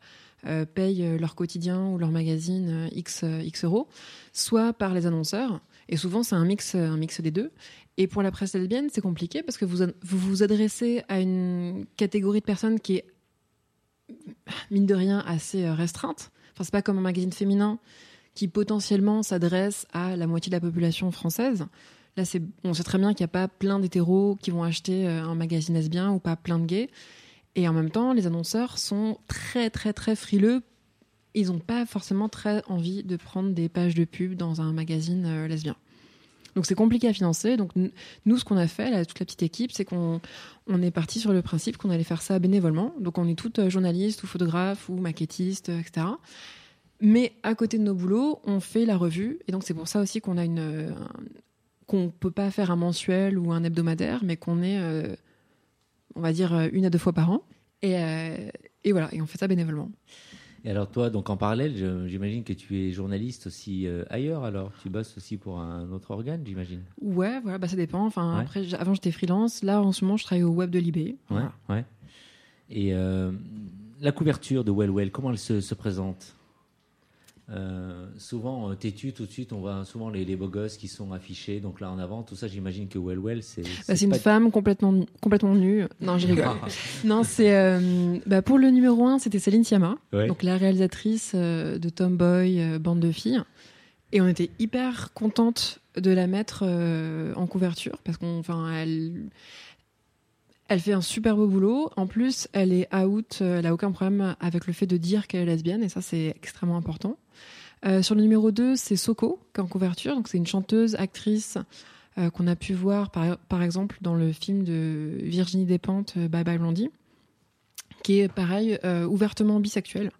S5: payent leur quotidien ou leur magazine X, X euros, soit par les annonceurs. Et souvent, c'est un mix, un mix des deux. Et pour la presse lesbienne, c'est compliqué parce que vous vous adressez à une catégorie de personnes qui est, mine de rien, assez euh, restreinte. Enfin, c'est pas comme un magazine féminin qui potentiellement s'adresse à la moitié de la population française. Là, c'est, on sait très bien qu'il n'y a pas plein d'hétéros qui vont acheter euh, un magazine lesbien ou pas plein de gays. Et en même temps, les annonceurs sont très, très, très frileux. Ils n'ont pas forcément très envie de prendre des pages de pub dans un magazine euh, lesbien. Donc c'est compliqué à financer. Donc nous, ce qu'on a fait, toute la petite équipe, c'est qu'on on est parti sur le principe qu'on allait faire ça bénévolement. Donc on est toutes euh, journalistes ou photographes ou maquettistes, euh, etc. Mais à côté de nos boulots, on fait la revue. Et donc c'est pour ça aussi qu'on a une, euh, qu'on peut pas faire un mensuel ou un hebdomadaire, mais qu'on est, on va dire, une à deux fois par an. Et, et voilà, et on fait ça bénévolement.
S1: Et alors toi, donc en parallèle, j'imagine que tu es journaliste aussi euh, ailleurs. Alors, tu bosses aussi pour un autre organe, j'imagine.
S5: Ouais, voilà, bah ça dépend. Enfin,
S1: Ouais.
S5: après, j'- avant j'étais freelance. Là, en ce moment, je travaille au web de Libé.
S1: Ouais,
S5: Voilà.
S1: ouais. Et euh, la couverture de Well Well, comment elle se, se présente? Euh, Souvent, euh, têtu, tout de suite, on voit souvent les, les beaux gosses qui sont affichés, donc là en avant, tout ça, j'imagine que Well Well, c'est.
S5: Bah, c'est une
S1: pas-
S5: femme complètement, complètement nue. Non, je rigole. non, c'est euh, bah, pour le numéro 1, c'était Céline Sciamma,
S1: Ouais.
S5: donc la réalisatrice euh, de Tomboy, bande de filles. Et on était hyper contente de la mettre en couverture parce qu'on, enfin, elle, elle fait un super beau boulot. En plus, elle est out, elle a aucun problème avec le fait de dire qu'elle est lesbienne et ça, c'est extrêmement important. Euh, sur le numéro 2, c'est Soko qui est en couverture. Donc, c'est une chanteuse, actrice euh, qu'on a pu voir par, par exemple dans le film de Virginie Despentes, euh, Bye Bye Blondie, qui est pareil, euh, ouvertement bisexuelle.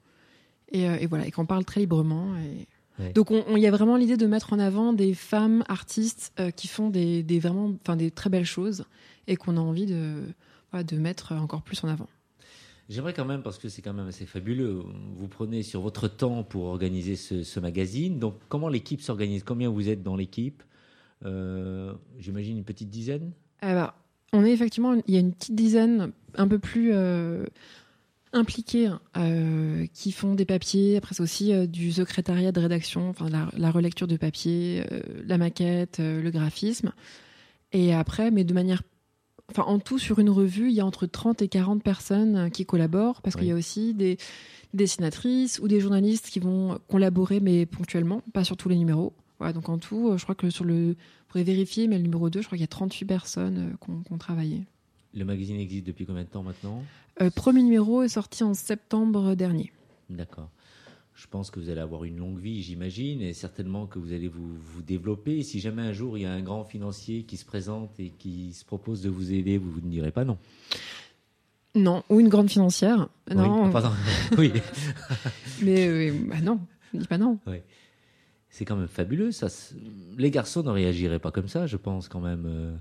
S5: Et, et voilà, et qu'on parle très librement. Et...
S1: Ouais.
S5: Donc on- on- il y a vraiment l'idée de mettre en avant des femmes artistes qui font des, des vraiment, enfin des très belles choses et qu'on a envie de, de mettre encore plus en avant.
S1: J'aimerais quand même, parce que c'est quand même assez fabuleux, vous prenez sur votre temps pour organiser ce, magazine. Donc, comment l'équipe s'organise? Combien vous êtes dans l'équipe? Euh, J'imagine une petite dizaine?
S5: Ben, on est effectivement, il y a une petite dizaine un peu plus euh, impliqués euh, qui font des papiers. Après, c'est aussi euh, du secrétariat de rédaction, enfin la, relecture de papier, la maquette, le graphisme. Et après, mais de manière. Enfin, en tout, sur une revue, il y a entre 30 et 40 personnes euh, qui collaborent, parce
S1: Oui.
S5: qu'il y a aussi des dessinatrices ou des journalistes qui vont collaborer, mais ponctuellement, pas sur tous les numéros. Voilà, donc en tout, euh, je crois que sur le. Pourrez vérifier, mais le numéro 2, je crois qu'il y a 38 personnes euh, qui ont- travaillé.
S1: Le magazine existe depuis combien de temps maintenant?
S5: Euh, premier numéro est sorti en septembre dernier.
S1: D'accord. Je pense que vous allez avoir une longue vie, j'imagine, et certainement que vous allez vous, vous développer. Si jamais un jour il y a un grand financier qui se présente et qui se propose de vous aider, vous ne direz pas non.
S5: Non, ou une grande financière. Non,
S1: Oui, pardon. oui.
S5: mais euh, bah non, je dis pas non.
S1: C'est quand même fabuleux. Ça, les garçons ne réagiraient pas comme ça, je pense quand même.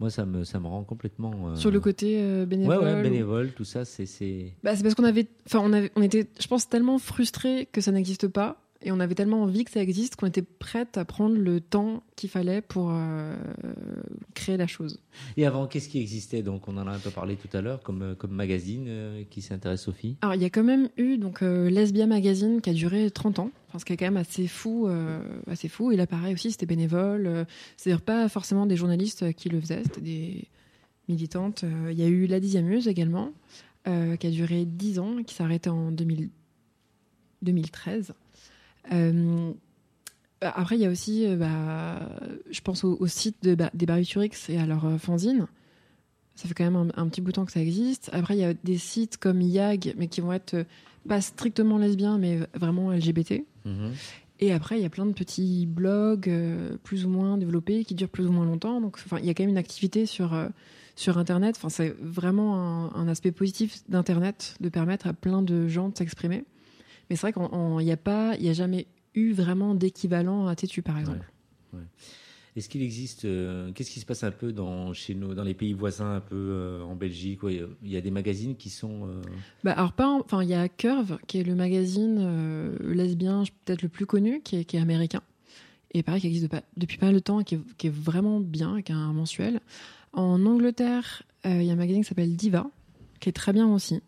S1: Moi, ça me, ça me rend complètement. euh,
S5: Sur le côté euh, bénévole.
S1: Ouais, ouais,
S5: ou-
S1: bénévole, tout ça, c'est. c'est-
S5: Bah, parce qu'on avait, enfin, on avait, on était, je pense, tellement frustrés que ça n'existe pas, et on avait tellement envie que ça existe qu'on était prête à prendre le temps qu'il fallait pour euh, créer la chose.
S1: Et avant, qu'est-ce qui existait? Donc, on en a un peu parlé tout à l'heure, comme, euh, comme magazine euh, qui s'intéresse aux filles.
S5: Alors, il y a quand même eu donc euh, Lesbia Magazine qui a duré 30 ans, enfin, ce qui est quand même assez fou, assez fou. Et là, pareil aussi, c'était bénévole. C'est-à-dire pas forcément des journalistes qui le faisaient, c'était des militantes. Il y a eu La Dixième Muse également, qui a duré 10 ans, qui arrêtée en 2000 2013. Euh, bah, après, il y a aussi, euh, bah, je pense au, au site de, des Barbiturix et à leur euh, fanzine. Ça fait quand même un, un petit bout de temps que ça existe. Après, il y a des sites comme YAG, mais qui vont être pas strictement lesbiens, mais vraiment LGBT.
S1: Mhm.
S5: Et après, il y a plein de petits blogs euh, plus ou moins développés qui durent plus ou moins longtemps. Donc, il y a quand même une activité sur, euh, sur Internet. Enfin, c'est vraiment un, un aspect positif d'Internet de permettre à plein de gens de s'exprimer. Mais c'est vrai qu'il n'y a pas, il y a jamais eu vraiment d'équivalent à Tétu, par exemple.
S1: Est-ce qu'il existe. euh, Qu'est-ce qui se passe un peu dans, chez nous, dans les pays voisins, un peu euh, en Belgique ouais, Il y a des magazines qui sont. euh,
S5: Bah, alors pas, en- enfin il y a Curve qui est le magazine lesbien peut-être le plus connu, qui est, qui est américain et pareil qui existe de depuis pas mal de temps, et qui est, qui est vraiment bien, qui est un mensuel. En Angleterre, il y a un magazine qui s'appelle Diva, qui est très bien aussi.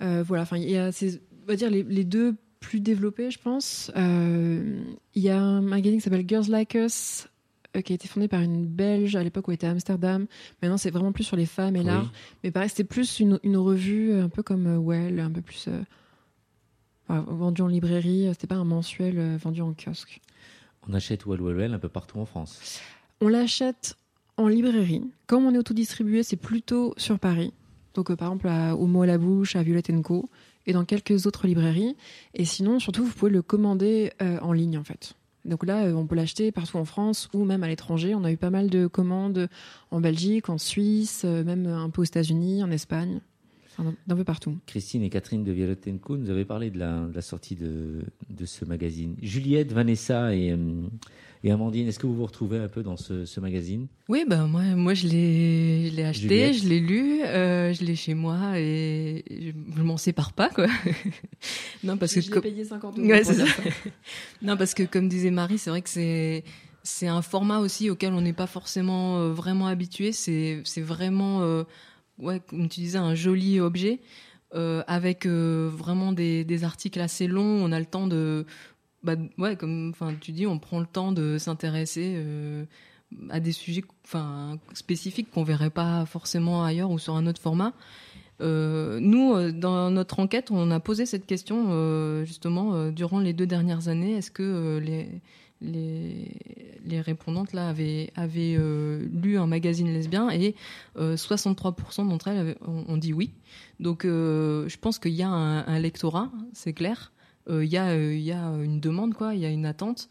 S5: Voilà, enfin il y a ces, va dire les, les deux plus développés, je pense. Euh, Il y a un magazine qui s'appelle Girls Like Us. euh, qui a été fondé par une Belge à l'époque où elle était à Amsterdam. Maintenant, c'est vraiment plus sur les femmes et l'art. Mais pareil, c'était plus une, une revue euh, un peu comme Well, un peu plus euh, enfin, vendue en librairie. C'était pas un mensuel euh, vendu en kiosque.
S1: On achète Well Well Well un peu partout en France.
S5: On l'achète en librairie. Comme on est autodistribué, c'est plutôt sur Paris. Donc, euh, par exemple, à, au mot à la bouche, à Violette Co. Et dans quelques autres librairies. Et sinon, surtout, vous pouvez le commander euh, en ligne, en fait. Donc là, euh, on peut l'acheter partout en France ou même à l'étranger. On a eu pas mal de commandes en Belgique, en Suisse, euh, même un peu aux États-Unis, en Espagne. D'un peu partout.
S1: Christine et Catherine de Violette Co nous avaient parlé de la, sortie de, ce magazine. Juliette, Vanessa et, Et Amandine, est-ce que vous vous retrouvez un peu dans ce, ce magazine?
S4: Oui, ben moi, moi je l'ai, je l'ai acheté,
S1: Juliette.
S4: je l'ai lu, euh, je l'ai chez moi et je, je m'en sépare pas quoi. non parce que
S5: je l'ai payé 50 euros.
S4: Ouais,
S5: pour
S4: c'est ça. non, parce que comme disait Marie, c'est vrai que c'est c'est un format aussi auquel on n'est pas forcément euh, vraiment habitué. C'est c'est vraiment euh, ouais, comme tu disais, un joli objet euh, avec euh, vraiment des, des articles assez longs. On a le temps de bah, ouais, comme tu dis, on prend le temps de s'intéresser. euh, à des sujets enfin spécifiques qu'on verrait pas forcément ailleurs ou sur un autre format. Euh, nous, euh, dans notre enquête, on a posé cette question justement durant les deux dernières années. Est-ce que les, les, répondantes là avaient, avaient lu un magazine lesbien et euh, 63% d'entre elles ont, dit oui. Donc, je pense qu'il y a un lectorat, c'est clair. Euh, Il y, a, euh, il y a une demande, quoi. Il y a une attente.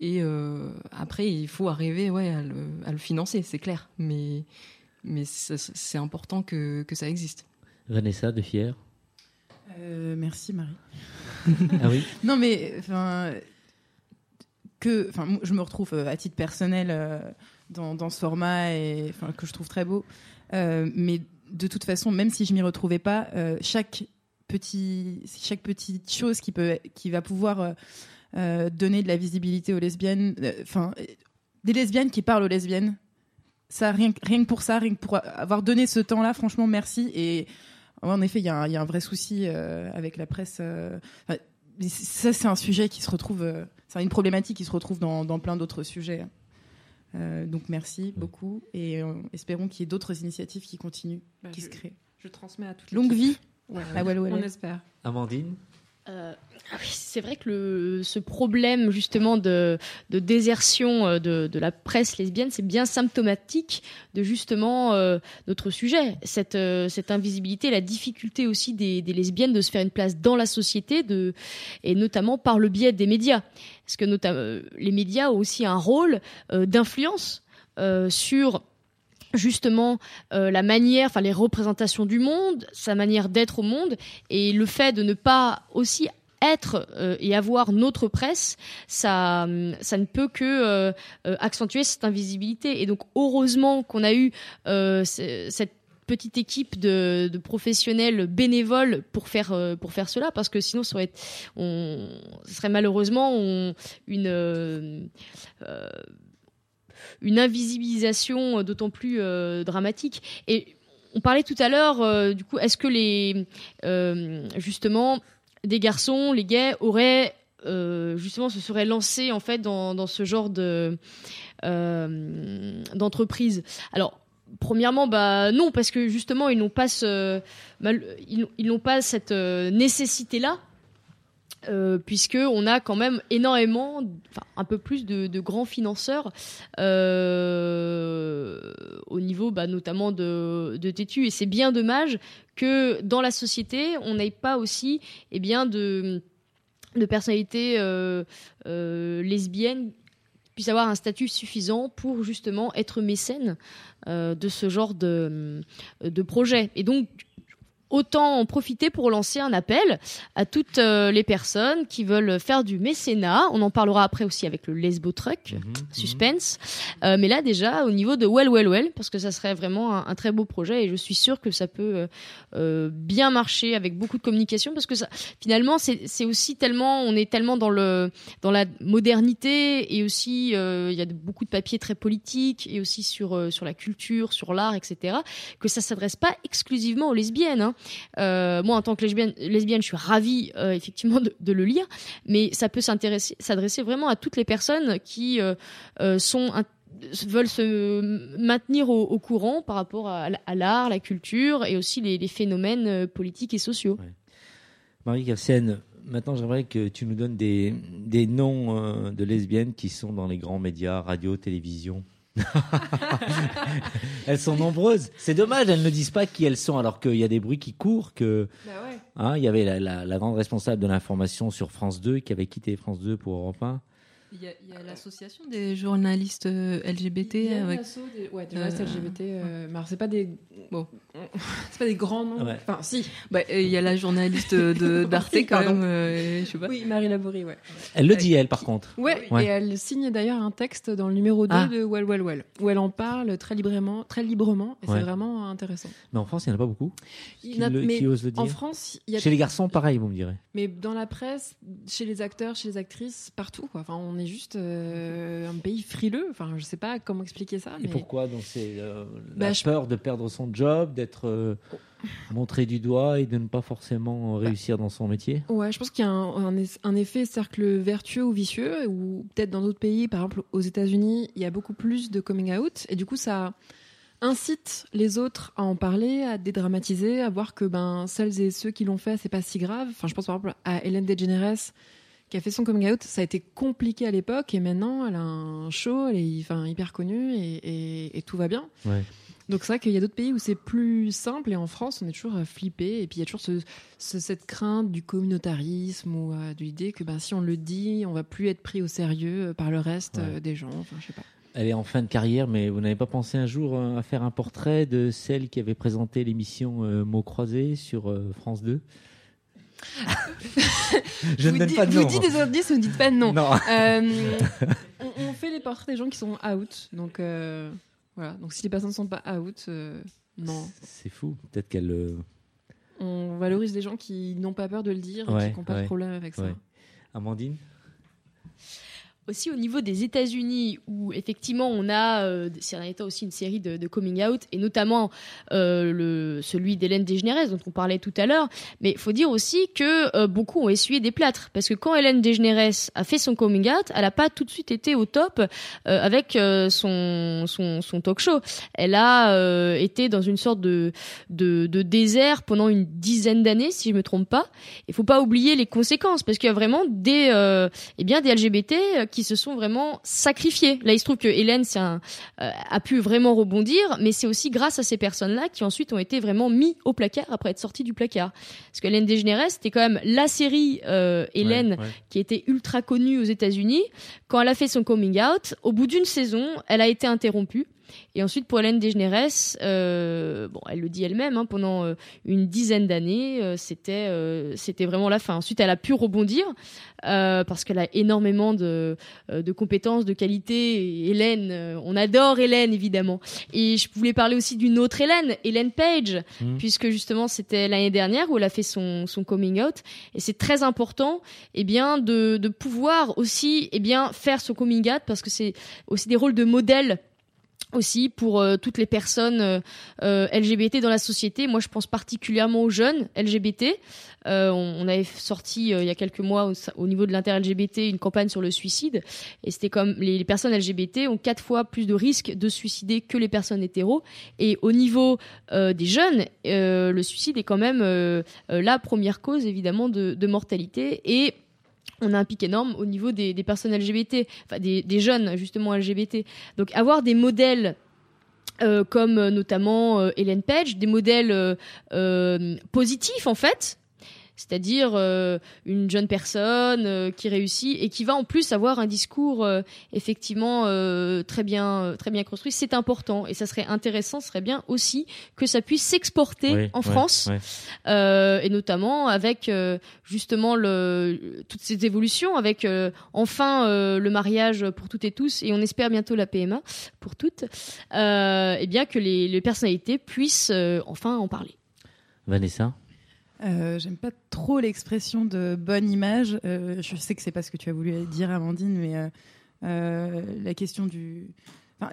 S4: Et euh, après, il faut arriver ouais, à, le, à le financer, c'est clair. Mais, mais c'est important que, que ça existe.
S1: Vanessa de Fier
S3: Euh, merci Marie.
S1: Ah oui
S3: Non, mais enfin, que, enfin, moi, je me retrouve euh, à titre personnel euh, dans, dans ce format et enfin que je trouve très beau. Euh, mais de toute façon, même si je m'y retrouvais pas, euh, chaque petit, chaque petite chose qui peut, qui va pouvoir euh, euh, donner de la visibilité aux lesbiennes, euh, enfin, euh, des lesbiennes qui parlent aux lesbiennes. Ça, rien, que- rien que pour ça, rien que pour avoir donné ce temps-là, franchement, merci. Et en effet, il y, a un- il y a un vrai souci euh, avec la presse. euh, ça, c'est un sujet qui se retrouve, euh, c'est une problématique qui se retrouve dans, dans plein d'autres sujets. Euh, donc merci beaucoup et euh, espérons qu'il y ait d'autres initiatives qui continuent,
S5: Bah,
S3: qui
S5: je-
S3: se créent.
S5: Je transmets à toute
S3: Longue vie.
S5: Ouais,
S3: Ah, ouais, ouais,
S5: on espère.
S1: Amandine
S2: Euh, ah oui, c'est vrai que le, ce problème justement de, de désertion euh, de, de la presse lesbienne, c'est bien symptomatique de justement euh, notre sujet, cette, euh, cette invisibilité, la difficulté aussi des, des lesbiennes de se faire une place dans la société, de, et notamment par le biais des médias. Parce que notamment, euh, les médias ont aussi un rôle euh, d'influence euh, sur justement euh, la manière, enfin les représentations du monde, sa manière d'être au monde, et le fait de ne pas aussi être euh, et avoir notre presse, ça, hum, ça ne peut que euh, euh, accentuer cette invisibilité. Et donc heureusement qu'on a eu euh, ce- cette petite équipe de, de professionnels bénévoles pour faire euh, pour faire cela parce que sinon ça on ce serait malheureusement une euh, euh, une invisibilisation d'autant plus euh, dramatique. Et on parlait tout à l'heure euh, du coup est-ce que les euh, justement des garçons les gays auraient euh, justement se seraient lancés en fait dans, ce genre de euh, d'entreprise? Alors Premièrement, bah non, parce que justement, ils n'ont pas ils, n'ont pas cette euh, nécessité-là, euh, puisque on a quand même énormément, enfin un peu plus de, grands financeurs euh, au niveau, bah, notamment de, de Tétu, et c'est bien dommage que dans la société, on n'ait pas aussi, eh bien, de de personnalités euh, euh, lesbiennes puissent avoir un statut suffisant pour justement être mécène euh, de ce genre de, de projet. Et donc, autant en profiter pour lancer un appel à toutes euh, les personnes qui veulent faire du mécénat. On en parlera après aussi avec le Lesbo Truck,
S1: Mhm,
S2: suspense. Euh, mais là, déjà, au niveau de Well, Well, Well, parce que ça serait vraiment un, un très beau projet et je suis sûre que ça peut euh, bien marcher avec beaucoup de communication parce que ça, finalement, c'est aussi tellement, on est tellement dans le dans la modernité et aussi il y a de- beaucoup de papiers très politiques et aussi sur sur la culture, sur l'art, etc. Que ça s'adresse pas exclusivement aux lesbiennes. hein. Euh, moi, en tant que lesbienne, je suis ravie euh, effectivement de, le lire, mais ça peut s'adresser vraiment à toutes les personnes qui euh, sont veulent se maintenir au, courant par rapport à, l'art, la culture et aussi les, phénomènes politiques et sociaux.
S1: Marie Gersienne, maintenant j'aimerais que tu nous donnes des, des noms de lesbiennes qui sont dans les grands médias, radio, télévision. elles sont nombreuses. C'est dommage, elles ne disent pas qui elles sont, alors qu'il y a des bruits qui courent. Que, hein, il y avait la, la- la grande responsable de l'information sur France 2 qui avait quitté France 2 pour Europe 1.
S4: Il y a, l'association des journalistes euh, LGBT
S5: Il y a
S4: avec.
S5: des, ouais, des
S4: Euh,
S5: journalistes LGBT. euh, mais alors, c'est pas des. Bon. C'est pas des grands noms.
S1: Ouais.
S5: Enfin, si.
S4: Bah, euh, il y a la journaliste de d'Arte quand
S5: pardon.
S4: même. euh, je sais pas.
S5: Oui, Marie Laborie, ouais.
S1: Elle le dit, elle, par contre.
S5: Ouais,
S1: Ouais.
S5: et elle signe d'ailleurs un texte dans le numéro 2
S1: Ah.
S5: de Well Well Well, où elle en parle très librement, très librement, et
S1: Ouais.
S5: c'est vraiment intéressant.
S1: Mais en France, il n'y en a pas beaucoup
S5: Il
S1: qui,
S5: y en a-
S1: le-
S5: mais
S1: qui osent le
S5: en
S1: dire.
S5: France, il y a
S1: Chez les garçons, pareil, vous me direz.
S5: Mais dans la presse, chez les acteurs, chez les actrices, partout. Quoi. Enfin, on est juste euh, un pays frileux. Enfin, je sais pas comment expliquer ça.
S1: Et pourquoi? Donc c'est euh,
S5: Bah,
S1: la
S5: je-
S1: peur de perdre son job, d'être euh, montré du doigt et de ne pas forcément réussir dans son métier.
S5: Ouais, je pense qu'il y a un, un es- un effet cercle vertueux ou vicieux, ou peut-être dans d'autres pays, par exemple aux États-Unis, il y a beaucoup plus de coming out, et du coup, ça incite les autres à en parler, à dédramatiser, à voir que ben celles et ceux qui l'ont fait, c'est pas si grave. Enfin, je pense par exemple à Hélène DeGeneres qui a fait son coming out. Ça a été compliqué à l'époque, et maintenant, elle a un show, elle est enfin, hyper connue, et, et- et tout va bien.
S1: Ouais.
S5: Donc c'est vrai qu'il y a d'autres pays où c'est plus simple et en France on est toujours euh, flippé et puis il y a toujours ce, ce- cette crainte du communautarisme ou euh, de l'idée que ben, si on le dit on va plus être pris au sérieux euh, par le reste
S1: Ouais.
S5: euh, des gens. Enfin je sais pas.
S1: Elle est en fin de carrière, mais vous n'avez pas pensé un jour à faire un portrait de celle qui avait présenté l'émission Mots croisés sur France 2 Je ne
S5: vous
S1: donne
S5: dites-
S1: pas de
S5: vous
S1: nom.
S5: dites des indices, vous ne dites pas de nom.
S1: Non.
S5: Euh, on, on fait les portraits des gens qui sont out donc euh, voilà donc si les personnes ne sont pas out euh, non
S1: C'est fou. Peut-être qu'elle. euh,
S5: on valorise les gens qui n'ont pas peur de le dire et
S1: Ouais,
S5: qui n'ont pas
S1: ouais,
S5: de problème avec ça.
S1: ouais. Amandine?
S2: Aussi au niveau des États-Unis, où effectivement on a euh, ces derniers temps aussi une série de, de coming out, et notamment euh, le, celui d'Hélène Desgeneres dont on parlait tout à l'heure. Mais il faut dire aussi que euh, beaucoup ont essuyé des plâtres, parce que quand Hélène Desgeneres a fait son coming out, elle n'a pas tout de suite été au top euh, avec euh, son, son, son talk show. Elle a euh, été dans une sorte de, de, de désert pendant une dizaine d'années, si je me trompe pas. Il faut pas oublier les conséquences, parce qu'il y a vraiment des, eh bien, des LGBT qui se sont vraiment sacrifiés. Là, il se trouve que Hélène un, euh, a pu vraiment rebondir, mais c'est aussi grâce à ces personnes-là qui ensuite ont été vraiment mis au placard après être sorties du placard. Parce que Hélène DeGeneres, c'était quand même la série euh, Hélène
S1: Ouais, ouais.
S2: qui était ultra connue aux États-Unis. Quand elle a fait son coming out, au bout d'une saison, elle a été interrompue. Et ensuite, pour Hélène Desgeneres, euh, bon, elle le dit elle-même, hein, pendant euh, une dizaine d'années, euh, c'était euh, c'était vraiment la fin. Ensuite, elle a pu rebondir euh, parce qu'elle a énormément de, de compétences, de qualités. Et Hélène, on adore Hélène évidemment. Et je voulais parler aussi d'une autre Hélène, Hélène Page,
S1: Mhm.
S2: puisque justement c'était l'année dernière où elle a fait son, son coming out. Et c'est très important, eh bien, de, de pouvoir aussi, eh bien, faire son coming out parce que c'est aussi des rôles de modèle aussi pour euh, toutes les personnes euh, euh, LGBT dans la société. Moi, je pense particulièrement aux jeunes LGBT. On, avait sorti il y a quelques mois au, au niveau de l'inter-LGBT une campagne sur le suicide. Et c'était comme les, personnes LGBT ont quatre fois plus de risques de suicider que les personnes hétéros. Et au niveau des jeunes, le suicide est quand même la première cause évidemment de, de mortalité. Et on a un pic énorme au niveau des, personnes LGBT, enfin des, jeunes justement LGBT. Donc avoir des modèles euh, comme euh, notamment euh, Hélène Page, des modèles euh, positifs en fait, c'est-à-dire euh, une jeune personne euh, qui réussit et qui va en plus avoir un discours euh, effectivement très bien très bien construit. C'est important et ça serait intéressant, ce serait bien aussi que ça puisse s'exporter
S1: Oui,
S2: en France
S1: ouais.
S2: et notamment avec justement le, toutes ces évolutions, avec enfin le mariage pour toutes et tous, et on espère bientôt la PMA pour toutes, et bien que les, les personnalités puissent enfin en parler.
S1: Vanessa?
S3: Euh, J'aime pas trop l'expression de bonne image. Euh, je sais que c'est pas ce que tu as voulu dire, Amandine, mais euh, la question du.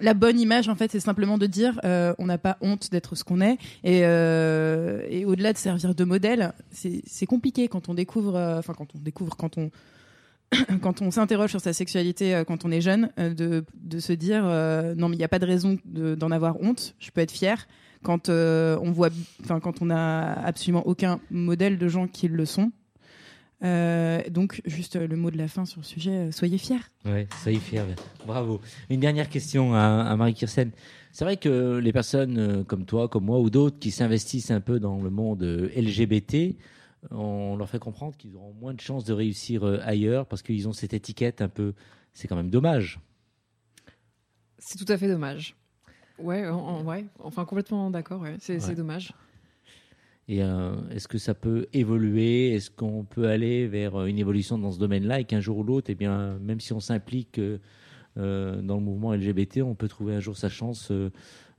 S3: La bonne image, en fait, c'est simplement de dire on n'a pas honte d'être ce qu'on est. Et, au-delà de servir de modèle, c'est compliqué quand on découvre, enfin, quand on découvre, quand on. Quand on s'interroge sur sa sexualité quand on est jeune, de, se dire non mais il n'y a pas de raison de- d'en avoir honte, je peux être fière quand euh, on voit, enfin quand on a absolument aucun modèle de gens qui le sont. Euh, donc juste le mot de la fin sur le sujet, euh, soyez fiers.
S1: Ouais, soyez fiers. Bravo. Une dernière question à, à Marie Kirsen. C'est vrai que les personnes comme toi, comme moi ou d'autres qui s'investissent un peu dans le monde LGBT, on leur fait comprendre qu'ils auront moins de chances de réussir ailleurs parce qu'ils ont cette étiquette un peu c'est quand même dommage.
S5: C'est tout à fait dommage. Ouais, en- ouais. enfin complètement d'accord, ouais. c'est
S1: Ouais.
S5: dommage.
S1: Et euh, est-ce que ça peut évoluer? Est-ce qu'on peut aller vers euh, une évolution dans ce domaine-là et qu'un jour ou l'autre, eh bien, même si on s'implique euh, dans le mouvement LGBT, on peut trouver un jour sa chance euh,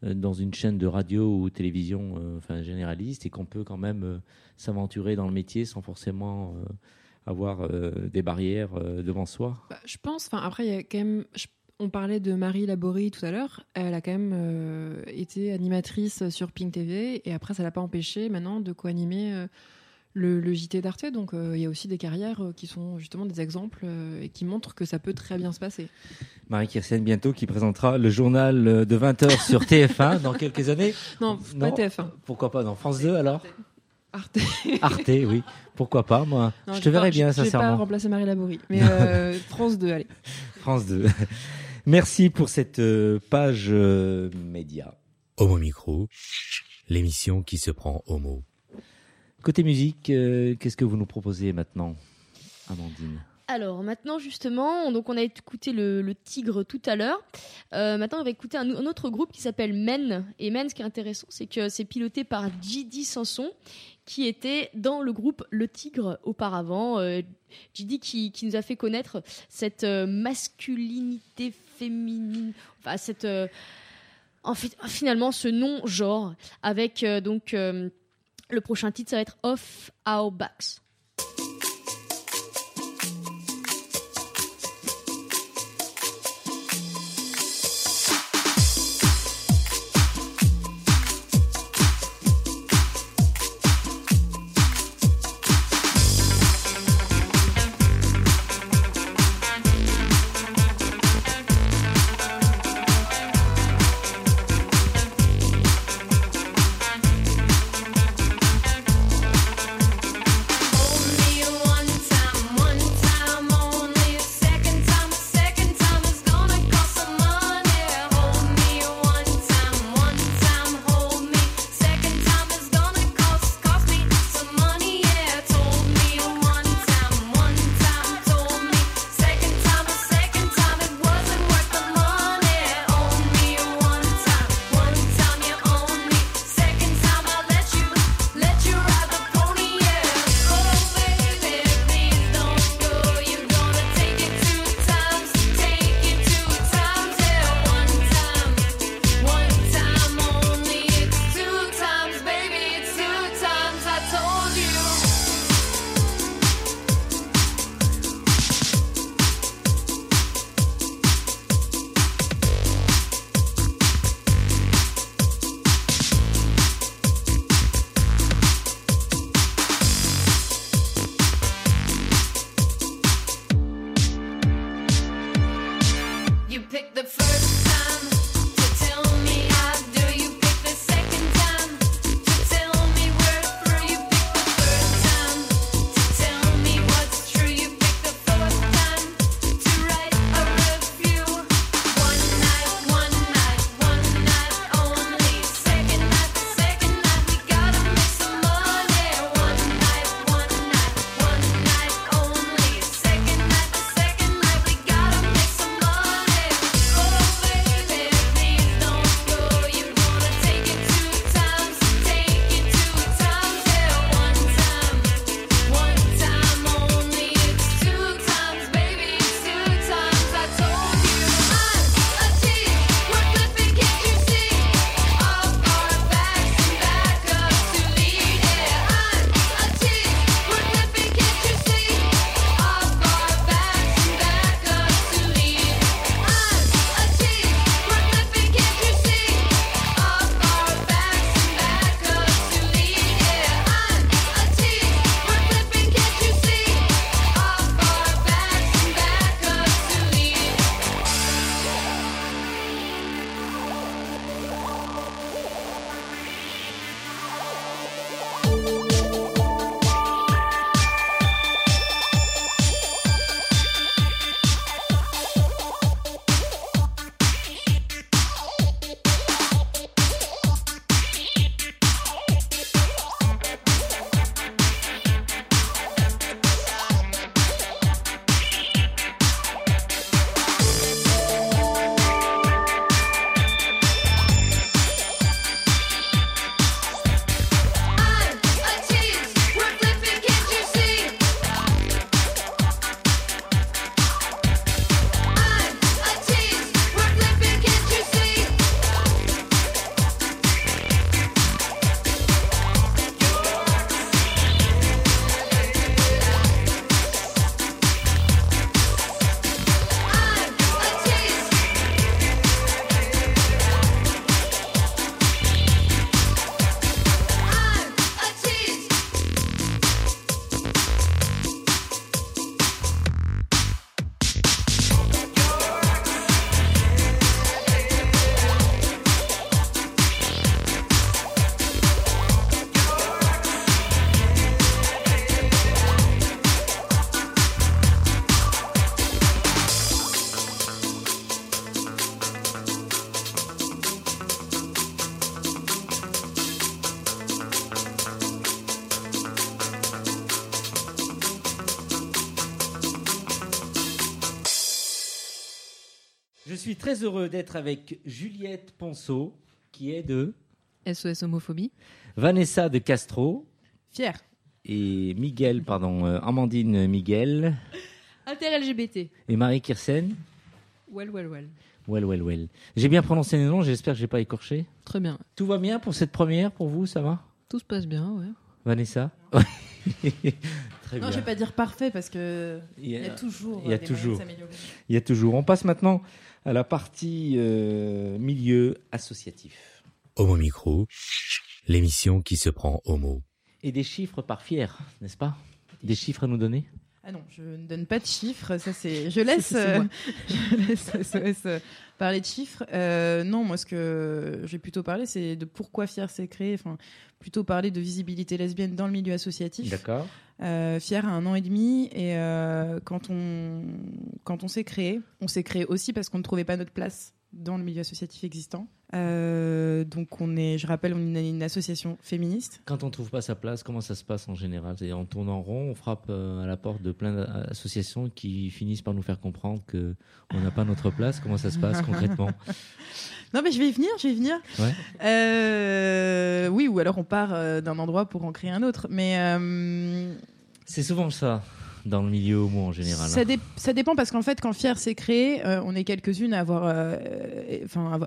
S1: dans une chaîne de radio ou télévision enfin, généraliste et qu'on peut quand même s'aventurer dans le métier sans forcément avoir des barrières devant soi?
S5: Bah, je pense, enfin après, il y a quand même. je- on parlait de Marie Laborie tout à l'heure. Elle a quand même euh, été animatrice sur Pink TV et après, ça l'a pas empêché maintenant de co-animer euh, le, le JT d'Arte. Donc euh, il y a aussi des carrières qui sont justement des exemples et qui montrent que ça peut très bien se passer.
S1: Marie Kirsen bientôt qui présentera le journal de 20h sur TF1 dans quelques années.
S5: Non,
S1: Non.
S5: pas TF1.
S1: Pourquoi pas dans France 2 alors?
S5: Arte.
S1: Arte, oui. Pourquoi pas, moi?
S5: Non,
S1: Je te
S5: pas-
S1: bien,
S5: Je vais pas
S1: sincèrement.
S5: remplacer Marie Laborie. Mais France 2, allez.
S1: France 2. Merci pour cette euh, page euh, média.
S6: Homo Micro, l'émission qui se prend homo.
S1: Côté musique, euh, qu'est-ce que vous nous proposez maintenant, Amandine?
S2: Alors maintenant justement, donc on a écouté le, Tigre tout à l'heure. Euh, maintenant on va écouter un, autre groupe qui s'appelle Men. Et Men, ce qui est intéressant, c'est que c'est piloté par J.D. Sanson, qui était dans le groupe Le Tigre auparavant. Euh, qui, nous a fait connaître cette euh, masculinité féminine, enfin cette euh, en fait, finalement ce non-genre avec euh, donc le prochain titre ça va être Off Our Backs.
S1: Très heureux d'être avec Juliette Ponceau, qui est de
S4: SOS homophobie.
S1: Vanessa de Castro
S3: Fier.
S1: et Miguel, pardon, euh, Amandine Miguel
S2: Inter-LGBT.
S1: et Marie Kirsen.
S4: Well, well, well.
S1: Well, well, well. J'ai bien prononcé les noms, j'espère que j'ai pas écorché.
S4: Très bien.
S1: Tout va bien pour cette première, pour vous, ça va?
S4: Tout se passe bien, ouais.
S1: Vanessa? Très
S3: Non,
S1: bien.
S3: je vais pas dire parfait parce que
S1: Il y
S3: il y a
S1: a-
S3: toujours.
S1: il y a toujours. Il y a toujours. On passe maintenant à la partie euh, milieu associatif.
S6: Homo Micro, l'émission qui se prend homo.
S1: Et des chiffres par fier, n'est-ce pas? Des chiffres à nous donner?
S3: Ah non, je ne donne pas de chiffres. Ça c'est. Je laisse. Euh, je laisse SOS euh, parler de chiffres. Euh, non, moi ce que j'ai plutôt parlé, c'est de pourquoi Fier s'est créé. Enfin, plutôt parler de visibilité lesbienne dans le milieu associatif.
S1: D'accord.
S3: Fier a un an et demi et quand on quand on s'est créé, on s'est créé aussi parce qu'on ne trouvait pas notre place dans le milieu associatif existant. Euh, donc on est, je rappelle, on est une association féministe.
S1: Quand on trouve pas sa place, comment ça se passe en général? C'est-à-dire on tourne en rond, on frappe euh, à la porte de plein d'associations qui finissent par nous faire comprendre que on n'a pas notre place. Comment ça se passe concrètement?
S3: Non mais je vais y venir, je vais y venir.
S1: Ouais.
S3: Euh, oui, ou alors on part d'un endroit pour en créer un autre. Mais euh,
S1: C'est souvent ça dans le milieu homo en général.
S3: ça, dé- ça dépend parce qu'en fait, quand Fier s'est créé, euh, on est quelques-unes à avoir, euh,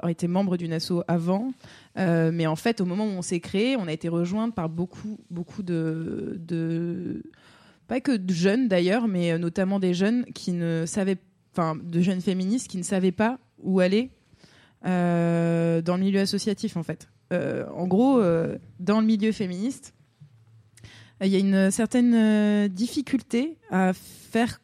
S3: été membre d'une asso avant. Euh, mais en fait, au moment où on s'est créé, on a été rejointe par beaucoup, beaucoup de, de pas que de jeunes d'ailleurs, mais euh, notamment des jeunes qui ne savaient, enfin, de jeunes féministes qui ne savaient pas où aller dans le milieu associatif en fait. En gros, dans le milieu féministe, il y a une certaine euh, difficulté à faire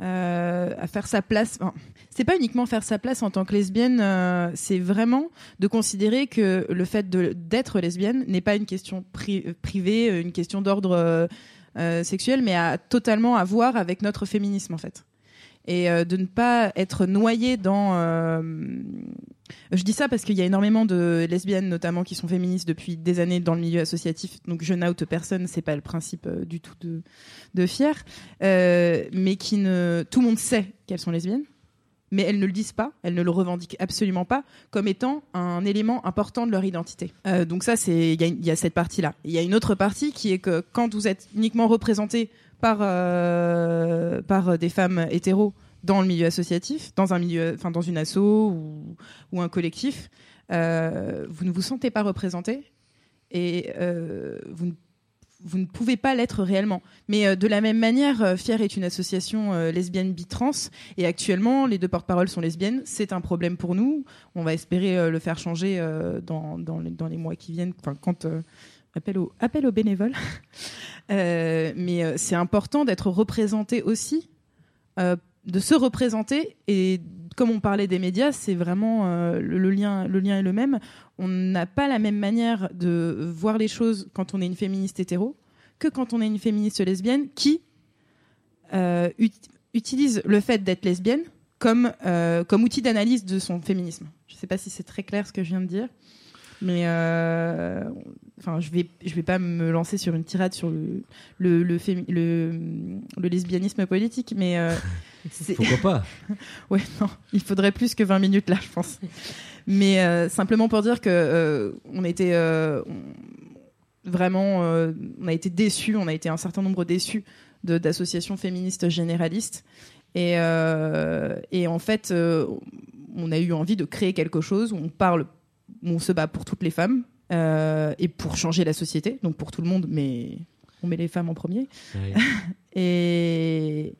S3: euh, à faire sa place. Enfin, c'est pas uniquement faire sa place en tant que lesbienne, euh, c'est vraiment de considérer que le fait d'être lesbienne n'est pas une question pri- privée, une question d'ordre sexuel, mais à totalement à voir avec notre féminisme en fait. Et euh, de ne pas être noyé dans. euh, je dis ça parce qu'il y a énormément de lesbiennes, notamment, qui sont féministes depuis des années dans le milieu associatif. Donc je n'oute personne, c'est pas le principe euh, du tout de, de fier, mais qui ne. Tout le monde sait qu'elles sont lesbiennes, mais elles ne le disent pas, elles ne le revendiquent absolument pas comme étant un élément important de leur identité. Donc ça, il y, y a cette partie-là. Il y a une autre partie qui est que quand vous êtes uniquement représenté par euh, par des femmes hétéros dans le milieu associatif, dans un milieu, enfin dans une asso ou, un collectif, euh, vous ne vous sentez pas représenté et euh, vous ne vous ne pouvez pas l'être réellement. Mais de la même manière, Fier est une association lesbienne bi-trans et actuellement, les deux porte-paroles sont lesbiennes. C'est un problème pour nous. On va espérer le faire changer dans, dans, les, dans les mois qui viennent, quand appel, au, appel aux bénévoles. Euh, mais euh, c'est important d'être représenté aussi, euh, de se représenter. Et comme on parlait des médias, c'est vraiment le, lien, le lien est le même on n'a pas la même manière de voir les choses quand on est une féministe hétéro que quand on est une féministe lesbienne qui ut- utilise le fait d'être lesbienne comme, comme outil d'analyse de son féminisme. Je ne sais pas si c'est très clair ce que je viens de dire, mais euh, enfin, je vais, je vais pas me lancer sur une tirade sur le, le, le, fémi- le, le lesbianisme politique, mais euh,
S1: Pourquoi pas?
S3: Ouais, non, il faudrait plus que 20 minutes là, je pense. Mais euh, simplement pour dire que euh, on était euh, on- vraiment, on a été déçus, on a été un certain nombre déçus d'associations féministes généralistes. Et, et en fait, on a eu envie de créer quelque chose où on parle, où on se bat pour toutes les femmes euh, et pour changer la société, donc pour tout le monde, mais on met les femmes en premier.
S1: Ouais.
S3: Et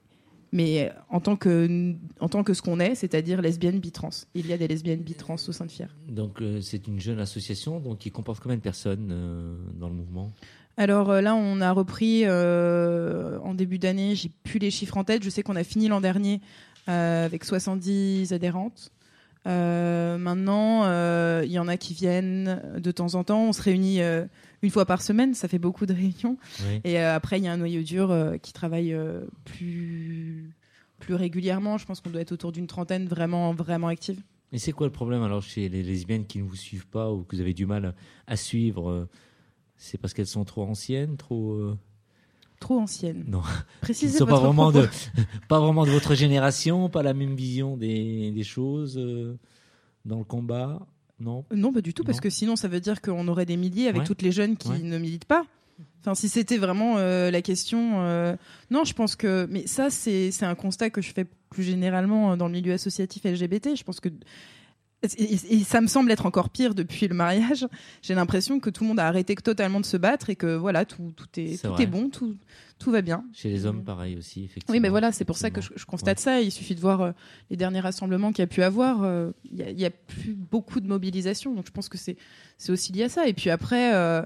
S3: mais en tant que en tant que ce qu'on est, c'est-à-dire lesbienne bi-trans. Il y a des lesbiennes bi-trans au sein de Fier.
S1: Donc euh, c'est une jeune association donc qui comporte combien de personnes euh, dans le mouvement?
S3: Alors euh, là, on a repris euh, en début d'année. J'ai plus les chiffres en tête. Je sais qu'on a fini l'an dernier euh, avec 70 adhérentes. Euh, maintenant, euh, il y en a qui viennent de temps en temps. On se réunit euh, une fois par semaine. Ça fait beaucoup de réunions.
S1: Oui.
S3: Et après, il y a un noyau dur qui travaille plus plus régulièrement. Je pense qu'on doit être autour d'une trentaine vraiment vraiment active.
S1: Et c'est quoi le problème alors chez les lesbiennes qui ne vous suivent pas ou que vous avez du mal à suivre C'est parce qu'elles sont trop anciennes, trop.
S3: Trop ancienne.
S1: Non.
S3: Précisez
S1: Ils sont pas vraiment
S3: propos.
S1: de, pas vraiment de votre génération, pas la même vision des, des choses euh, dans le combat, non?
S3: Non, pas du tout, parce que sinon ça veut dire qu'on aurait des milliers avec
S1: Ouais.
S3: toutes les jeunes qui
S1: Ouais.
S3: ne militent pas. Enfin, si c'était vraiment euh, la question, euh, non, je pense que, mais ça, c'est c'est un constat que je fais plus généralement dans le milieu associatif LGBT. Je pense que et, ça me semble être encore pire depuis le mariage. J'ai l'impression que tout le monde a arrêté totalement de se battre et que voilà, tout, tout est, tout est bon, tout, tout va bien.
S1: Chez les hommes, pareil aussi, effectivement.
S3: Oui, mais voilà, c'est pour ça que je, je constate ça. Il suffit de voir euh, les derniers rassemblements qu'il y a pu avoir. euh, Il y a- il y, a plus beaucoup de mobilisation, donc je pense que c'est aussi lié à ça. Et puis après, euh,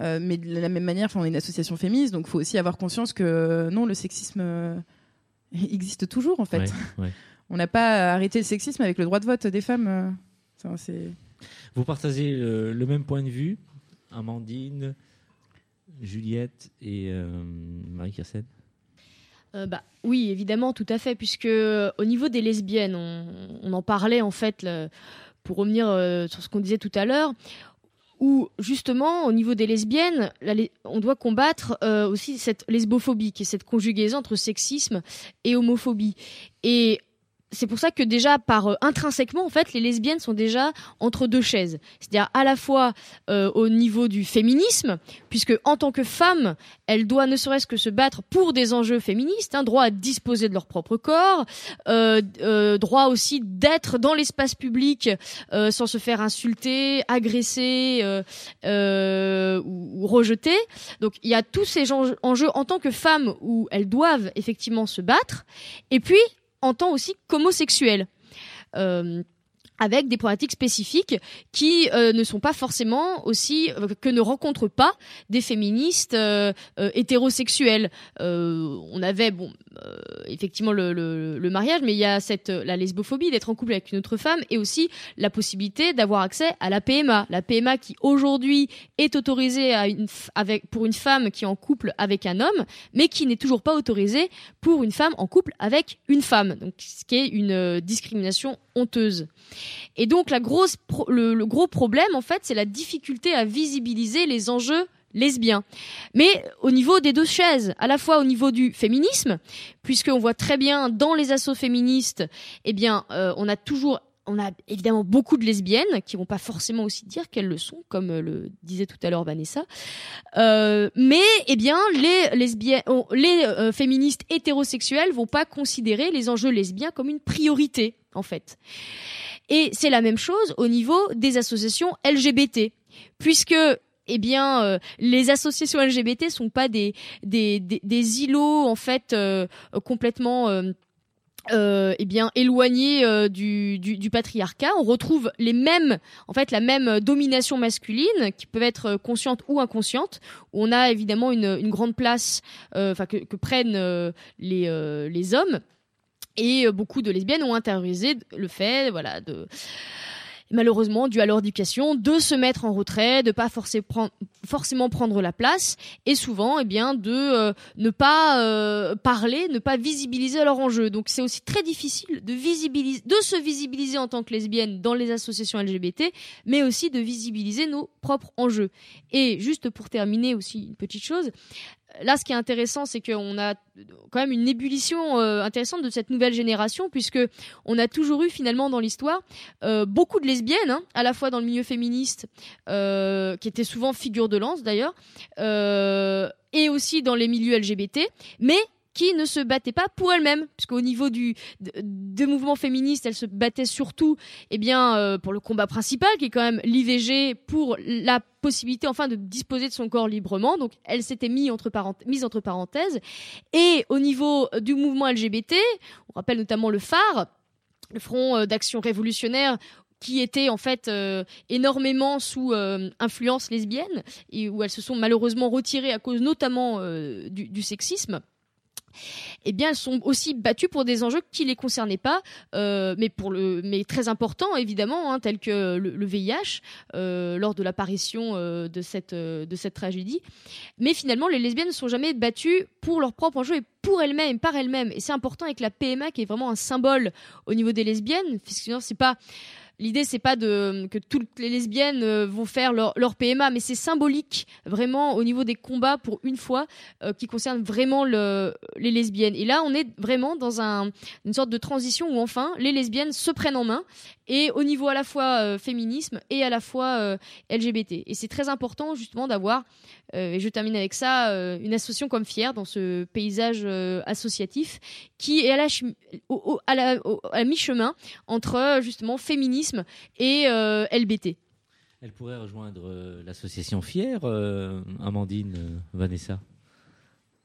S3: euh, mais de la même manière, on est une association féministe, donc il faut aussi avoir conscience que euh, non, le sexisme euh, existe toujours en fait.
S1: Ouais, ouais.
S3: On n'a pas arrêté le sexisme avec le droit de vote des femmes. euh, ça, c'est
S1: Vous partagez euh, le même point de vue, Amandine, Juliette et euh, Marie-Kirsten
S2: Euh, bah, oui, évidemment, tout à fait, puisque euh, au niveau des lesbiennes, on, on en parlait en fait, le- pour revenir euh, sur ce qu'on disait tout à l'heure, où justement, au niveau des lesbiennes, la on doit combattre euh, aussi cette lesbophobie, qui est cette conjugaison entre sexisme et homophobie. Et c'est pour ça que déjà, par euh, intrinsèquement, en fait, les lesbiennes sont déjà entre deux chaises. C'est-à-dire à la fois euh, au niveau du féminisme, puisque en tant que femme, elles doivent ne serait-ce que se battre pour des enjeux féministes, hein, droit à disposer de leur propre corps, euh, euh, droit aussi d'être dans l'espace public euh, sans se faire insulter, agresser euh, ou, ou rejeter. Donc il y a tous ces enjeux en tant que femme où elles doivent effectivement se battre, et puis en tant aussi qu'homosexuelles. Euh, avec des problématiques spécifiques qui euh, ne sont pas forcément aussi euh, que ne rencontrent pas des féministes euh, euh, hétérosexuels. Euh, on avait bon effectivement le, le, le mariage, mais il y a cette la lesbophobie d'être en couple avec une autre femme et aussi la possibilité d'avoir accès à la PMA. La PMA qui aujourd'hui est autorisée à une, avec pour une femme qui est en couple avec un homme, mais qui n'est toujours pas autorisée pour une femme en couple avec une femme. Donc ce qui est une discrimination honteuse. Et donc la grosse le, gros problème en fait, c'est la difficulté à visibiliser les enjeux lesbiens. Mais au niveau des deux chaises, à la fois au niveau du féminisme, puisqu'on voit très bien dans les assauts féministes, eh bien, euh, on a toujours on a évidemment beaucoup de lesbiennes qui vont pas forcément aussi dire qu'elles le sont, comme euh, le disait tout à l'heure Vanessa. Euh, mais eh bien, les lesbiennes, les féministes hétérosexuelles vont pas considérer les enjeux lesbiens comme une priorité, en fait. Et c'est la même chose au niveau des associations LGBT, puisque eh bien, euh, les associations LGBT sont pas des des, des, des îlots en fait euh, complètement euh, euh, eh bien éloignés euh, du, du, du patriarcat. On retrouve les mêmes, en fait, la même domination masculine qui peut être consciente ou inconsciente. On a évidemment une, une grande place, euh, enfin que, que prennent les les hommes. Et euh, beaucoup de lesbiennes ont intériorisé le fait, voilà, de malheureusement dû à leur éducation, de se mettre en retrait, de pas forcément prendre la place, et souvent, eh bien, de euh, ne pas euh, parler, ne pas visibiliser leur enjeu. Donc, c'est aussi très difficile de visibiliser, de se visibiliser en tant que lesbienne dans les associations LGBT, mais aussi de visibiliser nos propres enjeux. Et juste pour terminer aussi une petite chose, là, ce qui est intéressant, c'est qu'on a quand même une ébullition euh, intéressante de cette nouvelle génération, puisque on a toujours eu finalement dans l'histoire euh, beaucoup de lesbiennes, hein, à la fois dans le milieu féministe, euh, qui étaient souvent figures de lance d'ailleurs, euh, et aussi dans les milieux LGBT, mais qui ne se battaient pas pour elles-mêmes, puisqu'au niveau du de- des mouvements féministes, elles se battaient surtout, eh bien, euh, pour le combat principal, qui est quand même l'IVG, pour la possibilité, enfin, de disposer de son corps librement. Donc, elles s'étaient mises entre, entre parenthèses. Et au niveau du mouvement LGBT, on rappelle notamment le phare, le Front euh, d'action révolutionnaire qui était en fait euh, énormément sous influence lesbienne et où elles se sont malheureusement retirées à cause notamment du sexisme. Eh bien, elles sont aussi battues pour des enjeux qui les concernaient pas, euh, mais pour le, mais très importants évidemment, hein, tels que le, VIH euh, lors de l'apparition euh, de cette de cette tragédie. Mais finalement, les lesbiennes ne sont jamais battues pour leurs propres enjeux et pour elles-mêmes, par elles-mêmes. Et c'est important avec la PMA qui est vraiment un symbole au niveau des lesbiennes, parce que c'est pas l'idée c'est pas de que toutes les lesbiennes euh, vont faire leur, PMA, mais c'est symbolique vraiment au niveau des combats pour une fois euh, qui concerne vraiment le, les lesbiennes. Et là, on est vraiment dans un, une sorte de transition où enfin les lesbiennes se prennent en main et au niveau à la fois euh, féminisme et à la fois euh, LGBT. Et c'est très important justement d'avoir, euh, et je termine avec ça, une association comme Fier dans ce paysage associatif qui est à mi-chemin entre justement féminisme et LBT.
S1: Elle pourrait rejoindre l'association Fier, Amandine, Vanessa,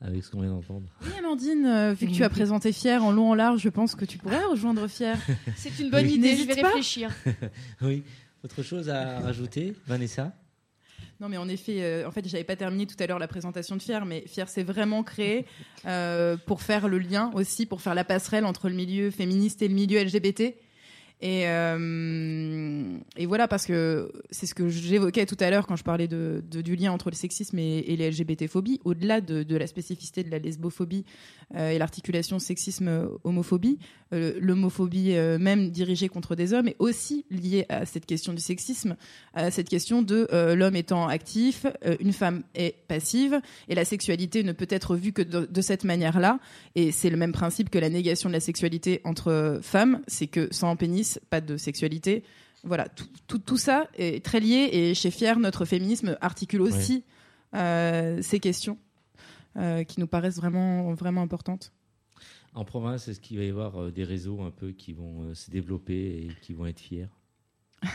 S1: avec ce qu'on vient d'entendre.
S3: Oui, Amandine, euh, vu que tu as présenté Fier en long en large, je pense que tu pourrais rejoindre Fier.
S2: C'est une bonne
S3: Oui.
S2: idée, je vais
S3: pas.
S2: réfléchir.
S1: Oui. Autre chose à rajouter, Vanessa?
S3: Non, mais en effet, euh, en fait, j'avais pas terminé tout à l'heure la présentation de Fier, mais Fier s'est vraiment créé euh, pour faire le lien aussi, pour faire la passerelle entre le milieu féministe et le milieu LGBT. Et, euh, et voilà, parce que c'est ce que j'évoquais tout à l'heure quand je parlais de, du lien entre le sexisme et, les LGBT-phobies, au-delà de, de la spécificité de la lesbophobie euh, et l'articulation sexisme-homophobie, euh, l'homophobie même dirigée contre des hommes est aussi liée à cette question du sexisme, à cette question de l'homme étant actif, une femme est passive, et la sexualité ne peut être vue que de cette manière-là. Et c'est le même principe que la négation de la sexualité entre femmes, c'est que sans pénis, pas de sexualité. Voilà, tout, tout, tout ça est très lié, et chez Fier, notre féminisme articule aussi euh, ces questions euh, qui nous paraissent vraiment, vraiment importantes.
S1: En province, est-ce qu'il va y avoir euh, des réseaux un peu qui vont se développer et qui vont être fiers?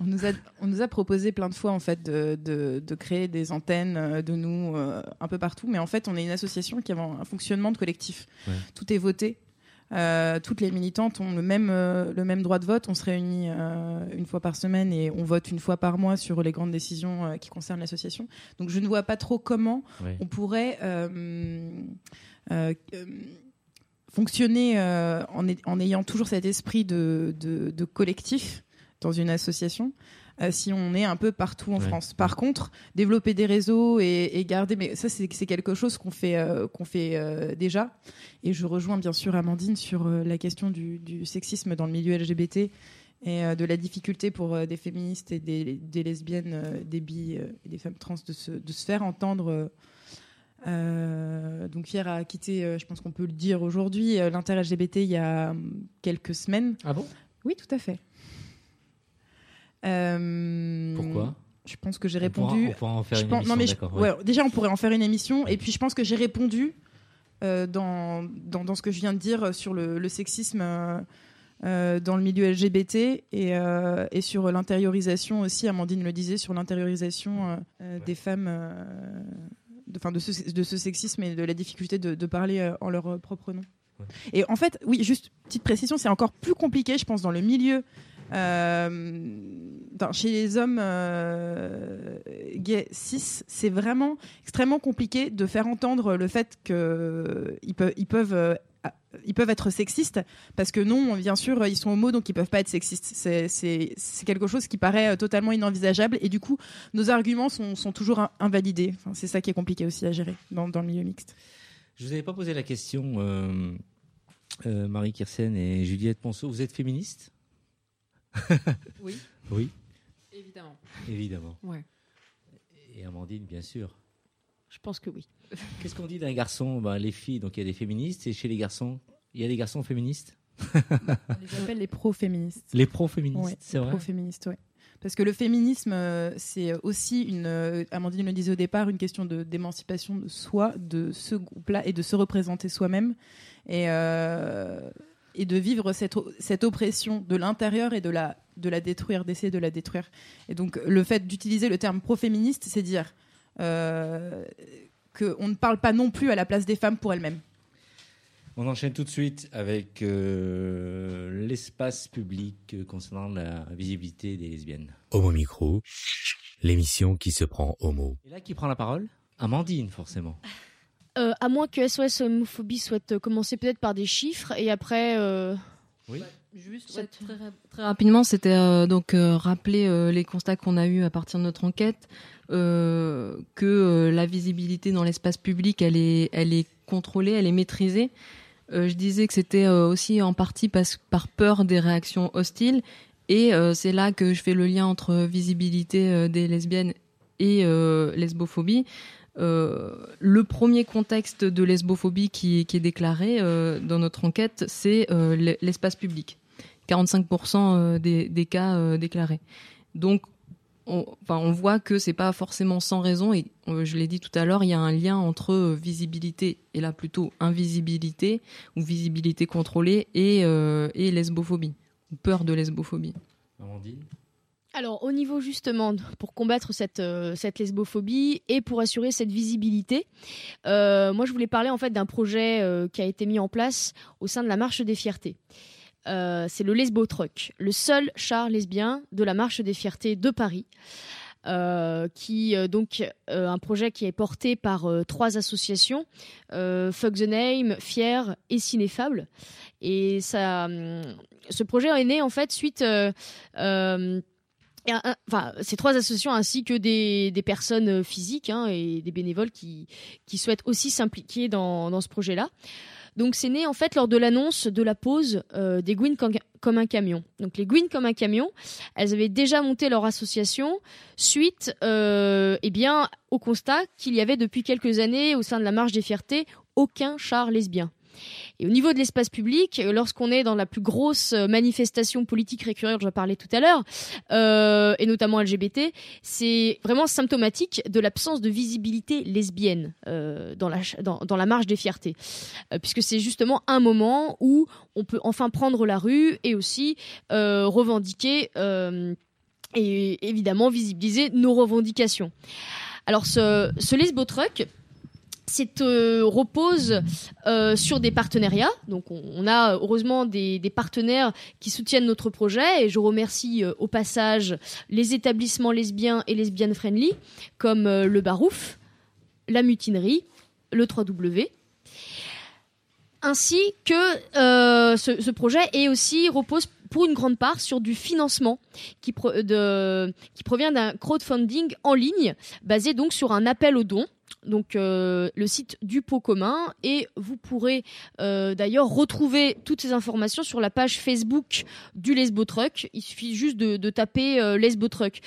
S3: On nous, a, on nous a proposé plein de fois en fait de, de, de créer des antennes de nous euh, un peu partout, mais en fait on est une association qui a un fonctionnement de collectif.
S1: Ouais.
S3: Tout est voté. Euh, toutes les militantes ont le même, euh, le même droit de vote. On se réunit euh, une fois par semaine et on vote une fois par mois sur les grandes décisions qui concernent l'association. Donc je ne vois pas trop comment on pourrait fonctionner en, ayant toujours cet esprit de, de- de collectif dans une association. Euh, si on est un peu partout en
S1: Ouais.
S3: France. Par contre, développer des réseaux et, et garder, mais ça c'est quelque chose qu'on fait euh, qu'on fait euh, déjà. Et je rejoins bien sûr Amandine sur la question du, du sexisme dans le milieu LGBT et de la difficulté pour des féministes et des, des lesbiennes, des bi et des femmes trans de se, de se faire entendre. euh, donc Fier a quitté, euh, je pense qu'on peut le dire aujourd'hui, euh, l'inter-LGBT il y a hum, quelques semaines.
S1: Ah bon?
S3: Oui, tout à fait. Euh,
S1: Pourquoi
S3: Je pense que j'ai
S1: On pourra-
S3: répondu.
S1: On pourra en faire
S3: Je
S1: une
S3: pense-
S1: émission,
S3: non, mais je-
S1: d'accord,
S3: ouais,
S1: ouais.
S3: déjà, on pourrait en faire une émission. Et puis, je pense que j'ai répondu euh, dans, dans, dans ce que je viens de dire sur le, le sexisme euh, dans le milieu LGBT et, euh, et sur l'intériorisation aussi. Amandine le disait, sur l'intériorisation des femmes. de, de, ce, de ce sexisme et de la difficulté de, de parler en leur propre nom. Et en fait, oui, juste petite précision, c'est encore plus compliqué, je pense, dans le milieu dans- chez les hommes euh, gays cis, c'est vraiment extrêmement compliqué de faire entendre le fait qu'ils euh, peuvent être sexistes parce que non, bien sûr, ils sont homo donc ils peuvent pas être sexistes. C'est- quelque chose qui paraît euh, totalement inenvisageable et du coup, nos arguments sont, toujours in- invalidés. C'est ça qui est compliqué aussi à gérer dans, le milieu mixte.
S1: Je vous avais pas posé la question, euh, euh, Marie Kirsen et Juliette Ponceau. Vous êtes féministe?
S5: Oui.
S1: Oui,
S5: Évidemment.
S1: évidemment.
S5: Ouais.
S1: Et Amandine, bien sûr.
S2: Je pense que oui.
S1: Qu'est-ce qu'on dit d'un garçon? Ben, Les filles, donc il y a des féministes, et chez les garçons, il y a des garçons féministes?
S3: On les appelle les pro-féministes.
S1: Les pro-féministes,
S3: Ouais,
S1: c'est vrai?
S3: Pro-féministe, ouais. Parce que le féminisme, euh, c'est aussi une, euh, Amandine le disait au départ, une question de d'émancipation de soi, de ce groupe-là, et de se représenter soi-même, et euh, et de vivre cette cette oppression de l'intérieur et de la de la détruire, d'essayer de la détruire. Et donc le fait d'utiliser le terme pro-féministe, c'est dire euh, qu'on ne parle pas non plus à la place des femmes pour elles-mêmes.
S1: On enchaîne tout de suite avec euh, l'espace public euh, concernant la visibilité des lesbiennes.
S6: Homo Micro, l'émission qui se prend homo.
S1: Et là, qui prend la parole? Amandine, forcément.
S2: Euh, à moins que SOS Homophobie souhaite euh, commencer peut-être par des chiffres et après. euh,
S1: Oui.
S4: Juste ouais, très, très rapidement, c'était euh, donc euh, rappeler euh, les constats qu'on a eus à partir de notre enquête, euh, que euh, la visibilité dans l'espace public, elle est, elle est contrôlée, elle est maîtrisée. Euh, je disais que c'était euh, aussi en partie parce, par peur des réactions hostiles Et euh, c'est là que je fais le lien entre visibilité euh, des lesbiennes et euh, lesbophobie. Euh, le premier contexte de lesbophobie qui, est déclaré euh, dans notre enquête, c'est euh, l'espace public. 45% euh, des, cas déclarés. Donc, on, enfin, on voit que c'est pas forcément sans raison. Et je l'ai dit tout à l'heure, il y a un lien entre visibilité et là plutôt invisibilité ou visibilité contrôlée et, et lesbophobie ou peur de lesbophobie.
S1: Amandine?
S2: Alors, au niveau justement, pour combattre cette, euh, cette lesbophobie et pour assurer cette visibilité, euh, moi je voulais parler en fait d'un projet euh, qui a été mis en place au sein de la Marche des Fiertés. C'est le Lesbo Truck, le seul char lesbien de la Marche des Fiertés de Paris. Qui donc un projet qui est porté par trois associations Fuck the Name, Fier et Cinéfable et hum, ce projet est né en fait suite enfin, ces trois associations ainsi que des, personnes euh, physiques hein, et des bénévoles qui, souhaitent aussi s'impliquer dans, ce projet-là. Donc c'est né en fait lors de l'annonce de la pause euh, des Gwyn com- comme un camion. Donc les Gwyn comme un camion, elles avaient déjà monté leur association suite euh, eh bien, au constat qu'il y avait depuis quelques années au sein de la Marche des Fiertés aucun char lesbien. Et au niveau de l'espace public, euh, lorsqu'on est dans la plus grosse euh, manifestation politique récurrente, j'en parlais tout à l'heure, euh, et notamment LGBT, c'est vraiment symptomatique de l'absence de visibilité lesbienne dans, la, dans, la marche des fiertés. Puisque c'est justement un moment où on peut enfin prendre la rue et aussi revendiquer et évidemment visibiliser nos revendications. Alors ce, ce Lesbo Truck, euh, repose euh, sur des partenariats. Donc on, a heureusement des, partenaires qui soutiennent notre projet et je remercie euh, au passage les établissements lesbiens et lesbiennes friendly comme euh, le Barouf, la Mutinerie, le 3W. Ainsi que ce, projet est aussi repose pour une grande part sur du financement qui, qui provient d'un crowdfunding en ligne basé donc sur un appel aux dons donc euh, le site du pot commun et vous pourrez euh, d'ailleurs retrouver toutes ces informations sur la page Facebook du Lesbo Truck. Il suffit juste de, de taper euh, Truck.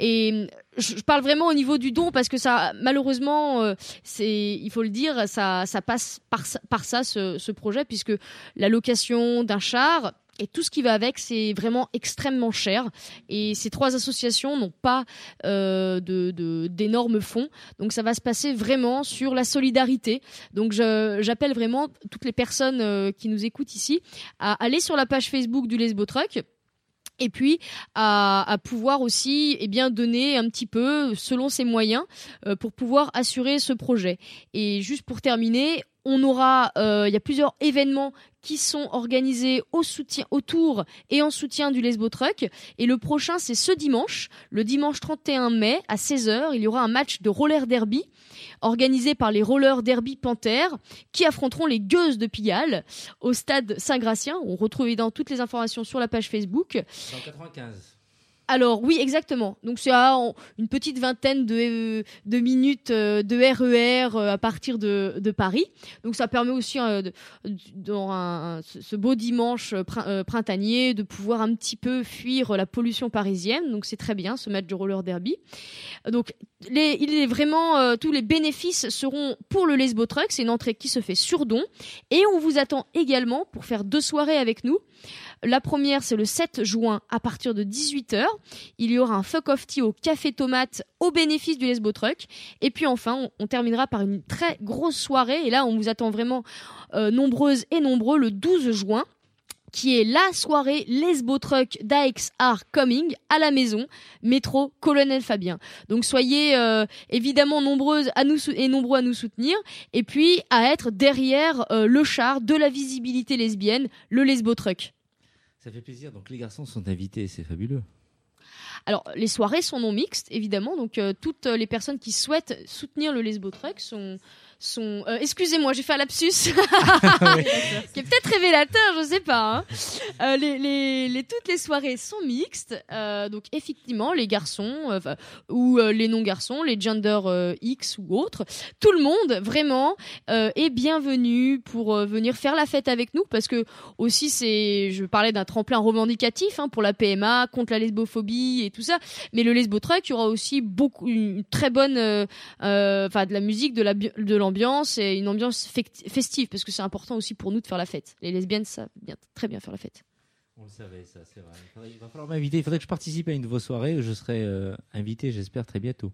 S2: Et je, je parle vraiment au niveau du don parce que ça, malheureusement, euh, c'est, il faut le dire, ça, ça passe par, par ça ce, ce projet puisque la location d'un char et tout ce qui va avec, c'est vraiment extrêmement cher. Et ces trois associations n'ont pas euh, d'énormes fonds. Donc ça va se passer vraiment sur la solidarité. Donc j'appelle vraiment toutes les personnes euh, qui nous écoutent ici à aller sur la page Facebook du Lesbo Truck et puis à, à pouvoir aussi eh bien donner un petit peu selon ses moyens euh, pour pouvoir assurer ce projet. Et juste pour terminer, on aura euh, il y a plusieurs événements qui sont organisés au soutien autour et en soutien du Lesbo Truck et le prochain c'est ce dimanche, le dimanche 31 mai à 16h, il y aura un match de roller derby organisé par les rollers derby Panthère qui affronteront les gueuses de Pigalle au stade Saint-Gratien. On retrouve évidemment toutes les informations sur la page Facebook.
S1: C'est en 95.
S2: Alors oui, exactement. Donc c'est à une petite vingtaine de, euh, minutes euh, de RER euh, à partir de, Paris. Donc ça permet aussi, dans ce beau dimanche prin- printanier, de pouvoir un petit peu fuir la pollution parisienne. Donc c'est très bien ce match de roller derby. Donc il est vraiment tous les bénéfices seront pour le Lesbo Truck. C'est une entrée qui se fait sur don et on vous attend également pour faire deux soirées avec nous. La première, c'est le 7 juin à partir de 18h. Il y aura un fuck off tea au café tomate au bénéfice du Lesbo Truck. Et puis enfin, on, terminera par une très grosse soirée. Et là, on vous attend vraiment euh, nombreuses et nombreux le 12 juin qui est la soirée Lesbo Truck d'AX Art Coming à la maison, métro Colonel Fabien. Donc soyez euh, évidemment nombreuses et nombreux à nous soutenir et puis à être derrière euh, le char de la visibilité lesbienne, le Lesbo Truck.
S1: Ça fait plaisir. Donc les garçons sont invités, c'est fabuleux.
S2: Alors, les soirées sont non mixtes, évidemment. Donc, euh, toutes les personnes qui souhaitent soutenir le Lesbo sont. Sont euh, Excusez-moi, j'ai fait un lapsus. qui est peut-être révélateur, je sais pas. hein. Euh, les, les, les- toutes les soirées sont mixtes. Euh, donc, effectivement, les garçons ou les non-garçons, les gender X ou autres, tout le monde, vraiment, est bienvenu pour venir faire la fête avec nous. Parce que, aussi, c'est. Je parlais d'un tremplin revendicatif hein, pour la PMA, contre la lesbophobie et tout ça. Mais le Lesbo Truck, il y aura aussi beaucoup, une très bonne. Enfin, de la musique, de la de l'ambiance et une ambiance festive. Parce que c'est important aussi pour nous de faire la fête. Les lesbiennes savent bien, très bien faire la fête.
S1: On le savait, ça, c'est vrai. Il, faudrait- il va falloir m'inviter. Il faudrait que je participe à une de vos soirées où je serai euh, invité, j'espère, très bientôt.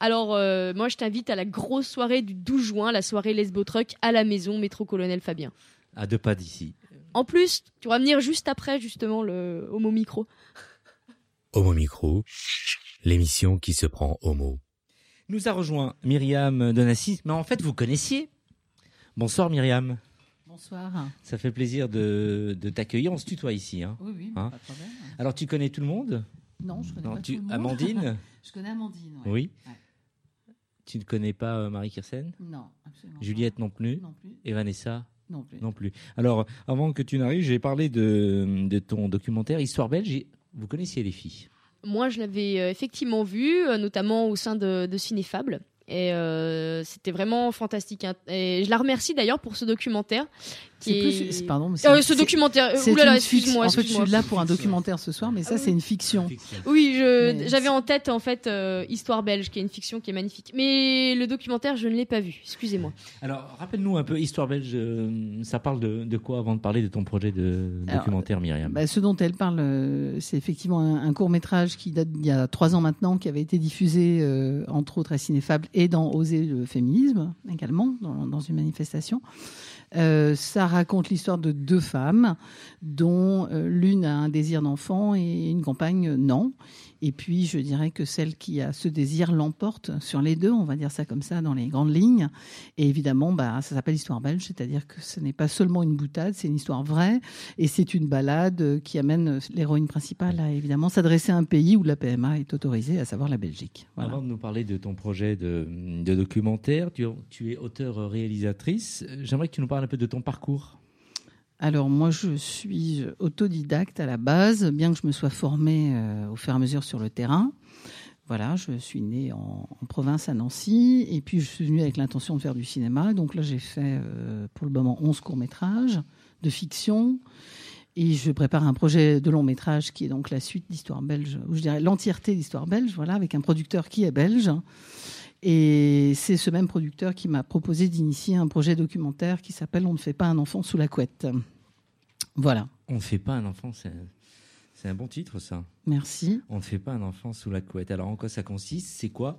S2: Alors, euh, moi, je t'invite à la grosse soirée du 12 juin, la soirée Lesbo Truck à la maison, métro Colonel Fabien.
S1: À deux pas d'ici.
S2: En plus, tu vas venir juste après, justement, le Homo Micro.
S6: Homo Micro, l'émission qui se prend homo.
S1: Nous a rejoint Myriam Donassis, mais en fait, vous connaissiez. Bonsoir Myriam.
S9: Bonsoir.
S1: Ça fait plaisir de, de t'accueillir. On se tutoie ici. Hein.
S9: Oui, oui,
S1: Hein
S9: pas de problème.
S1: Alors, tu connais tout le monde
S9: Non, je connais
S1: Non,
S9: pas
S1: tu-
S9: tout le monde.
S1: Amandine
S9: Je connais Amandine, ouais.
S1: Oui.
S9: Ouais.
S1: Tu ne connais pas euh, Marie Kirsen
S9: Non, absolument.
S1: Juliette non plus
S9: Non plus.
S1: Et Vanessa
S9: Non plus.
S1: Non plus. Alors, avant que tu n'arrives, j'ai parlé de, de ton documentaire Histoire belge. Vous connaissiez les filles
S2: Moi, je l'avais euh, effectivement vu, euh, notamment au sein de, de Cinépable. Et euh, c'était vraiment fantastique. hein. Et je la remercie d'ailleurs pour ce documentaire. Qui est-
S9: pardon, mais
S2: Euh, ce documentaire.
S9: C'est
S2: oulala,
S9: une fiction.
S2: excuse-moi.
S9: En fait, je suis là pour un documentaire ce soir, mais ça,
S2: Ah
S9: c'est une fiction.
S2: Oui,
S9: Mais
S2: j'avais en tête en fait euh, Histoire belge, qui est une fiction qui est magnifique. Mais le documentaire, je ne l'ai pas vu. Excusez-moi.
S1: Alors, rappelle-nous un peu, Histoire belge, euh, ça parle de, de quoi avant de parler de ton projet de
S9: Alors,
S1: documentaire, Myriam?
S9: Bah, ce dont elle parle, euh, c'est effectivement un, court métrage qui date d'il y a trois ans maintenant, qui avait été diffusé euh, entre autres à Cinéfable et dans Oser le féminisme également, dans, dans une manifestation. Euh, ça raconte l'histoire de deux femmes, dont euh, l'une a un désir d'enfant et une compagne non. Et puis, je dirais que celle qui a ce désir l'emporte sur les deux, on va dire ça comme ça, dans les grandes lignes. Et évidemment, bah, ça s'appelle Histoire belge, c'est-à-dire que ce n'est pas seulement une boutade, c'est une histoire vraie. Et c'est une balade euh, qui amène l'héroïne principale à évidemment s'adresser à un pays où la PMA est autorisée, à savoir la Belgique.
S1: Avant de nous parler de ton projet de, de documentaire, tu, tu es auteur-réalisatrice. J'aimerais que tu nous parles un peu de ton parcours.
S9: Alors moi, je suis autodidacte à la base, bien que je me sois formée euh, au fur et à mesure sur le terrain. Voilà, je suis née en, province à Nancy, et puis je suis venue avec l'intention de faire du cinéma. Donc là, j'ai fait euh, pour le moment 11 courts-métrages de fiction. Et je prépare un projet de long métrage qui est donc la suite d'Histoire belge, ou je dirais l'entièreté d'Histoire belge, voilà, avec un producteur qui est belge. Et c'est ce même producteur qui m'a proposé d'initier un projet documentaire qui s'appelle On ne fait pas un enfant sous la couette. Voilà,
S1: On ne fait pas un enfant, c'est un bon titre ça.
S9: merci.
S1: On ne fait pas un enfant sous la couette. Alors en quoi ça consiste? C'est quoi?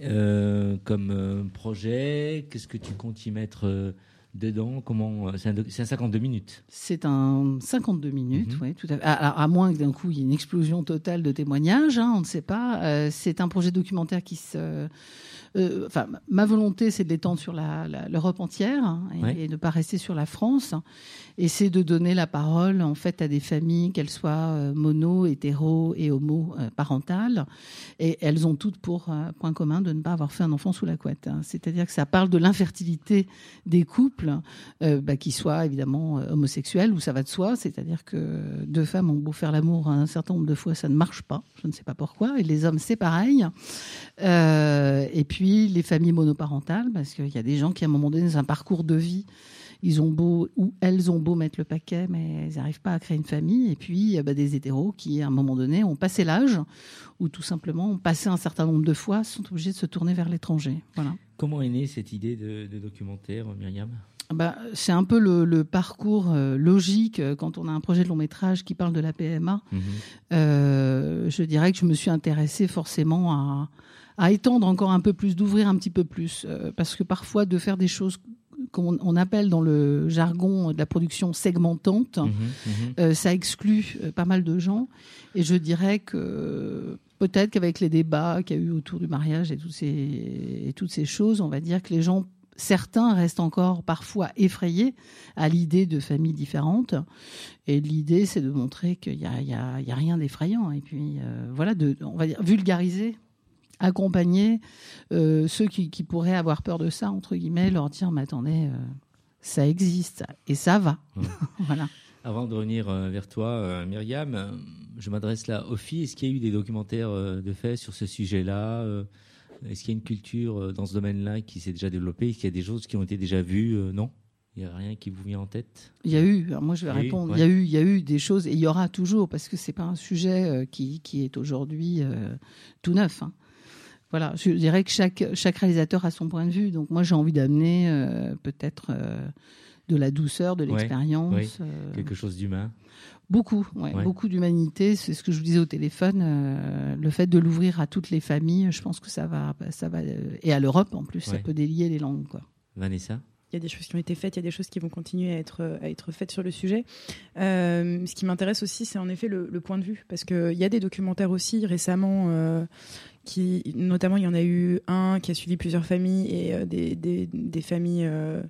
S1: Euh, comme euh, projet? Qu'est-ce que tu comptes y mettre euh, dedans Comment euh, C'est un, doc- c'est un 52 minutes.
S9: C'est un 52 minutes,
S1: Mhm.
S9: oui, tout à fait. À, à- à moins que d'un coup il y ait une explosion totale de témoignages, hein, on ne sait pas. Euh, c'est un projet documentaire qui se. Euh, Enfin, ma volonté, c'est de l'étendre sur l'Europe entière hein, et,
S1: Ouais.
S9: et de ne pas rester sur la France. Et c'est de donner la parole, en fait, à des familles, qu'elles soient euh, mono, hétéro et homo euh, parentales. Et elles ont toutes pour point commun de ne pas avoir fait un enfant sous la couette. hein. C'est-à-dire que ça parle de l'infertilité des couples bah, qui soient évidemment homosexuels, où ça va de soi, c'est-à-dire que deux femmes ont beau faire l'amour un certain nombre de fois, ça ne marche pas, je ne sais pas pourquoi, et les hommes c'est pareil. Et puis les familles monoparentales, parce qu'il y a des gens qui à un moment donné, dans un parcours de vie, ils ont beau ou elles ont beau mettre le paquet, mais elles n'arrivent pas à créer une famille. Et puis bah, des hétéros qui, à un moment donné, ont passé l'âge, ou tout simplement ont passé un certain nombre de fois, sont obligés de se tourner vers l'étranger. Voilà.
S1: Comment est née cette idée de, de documentaire, Myriam?
S9: Bah, c'est un peu le, le parcours euh, logique euh, quand on a un projet de long métrage qui parle de la PMA.
S1: Mhm.
S9: Euh, je dirais que je me suis intéressée forcément à, à étendre encore un peu plus, d'ouvrir un petit peu plus, euh, parce que parfois de faire des choses qu'on on appelle dans le jargon de la production segmentante,
S1: Mhm, mhm.
S9: euh, ça exclut euh, pas mal de gens. Et je dirais que peut-être qu'avec les débats qu'il y a eu autour du mariage et toutes ces, et toutes ces choses, on va dire que les gens certains restent encore parfois effrayés à l'idée de familles différentes. Et l'idée, c'est de montrer qu'il n'y a, rien d'effrayant. Et puis, euh, voilà, de, on va dire, vulgariser, accompagner euh, ceux qui, qui pourraient avoir peur de ça, entre guillemets, leur dire, mais attendez, euh, ça existe et ça va.
S1: Ouais.
S9: voilà.
S1: Avant de revenir euh, vers toi, Myriam, je m'adresse là aux filles. Est-ce qu'il y a eu des documentaires de fait sur ce sujet-là Est-ce qu'il y a une culture dans ce domaine-là qui s'est déjà développée? Est-ce qu'il y a des choses qui ont été déjà vues Non? Il n'y a rien qui vous vient en tête?
S9: Il y a eu, alors moi je vais
S1: Il eu,
S9: répondre,
S1: ouais.
S9: il y a eu, il y a eu des choses et il y aura toujours parce que c'est pas un sujet qui, qui est aujourd'hui euh, tout neuf. hein. Voilà, je dirais que chaque chaque réalisateur a son point de vue. Donc moi j'ai envie d'amener euh, peut-être euh, de la douceur, de
S1: Ouais,
S9: l'expérience,
S1: oui.
S9: euh,
S1: Quelque chose d'humain
S9: beaucoup, ouais,
S1: Ouais.
S9: beaucoup d'humanité. C'est ce que je vous disais au téléphone. euh, le fait de l'ouvrir à toutes les familles, je pense que ça va, ça va euh, et à l'Europe en plus, ça peut délier les langues quoi.
S1: Vanessa?
S3: Il y a des choses qui ont été faites, il y a des choses qui vont continuer à être, à être faites sur le sujet. Euh, ce qui m'intéresse aussi, c'est en effet le, le point de vue, parce qu'il y a des documentaires aussi récemment, euh, qui, notamment il y en a eu un qui a suivi plusieurs familles et euh, des, des, familles, euh,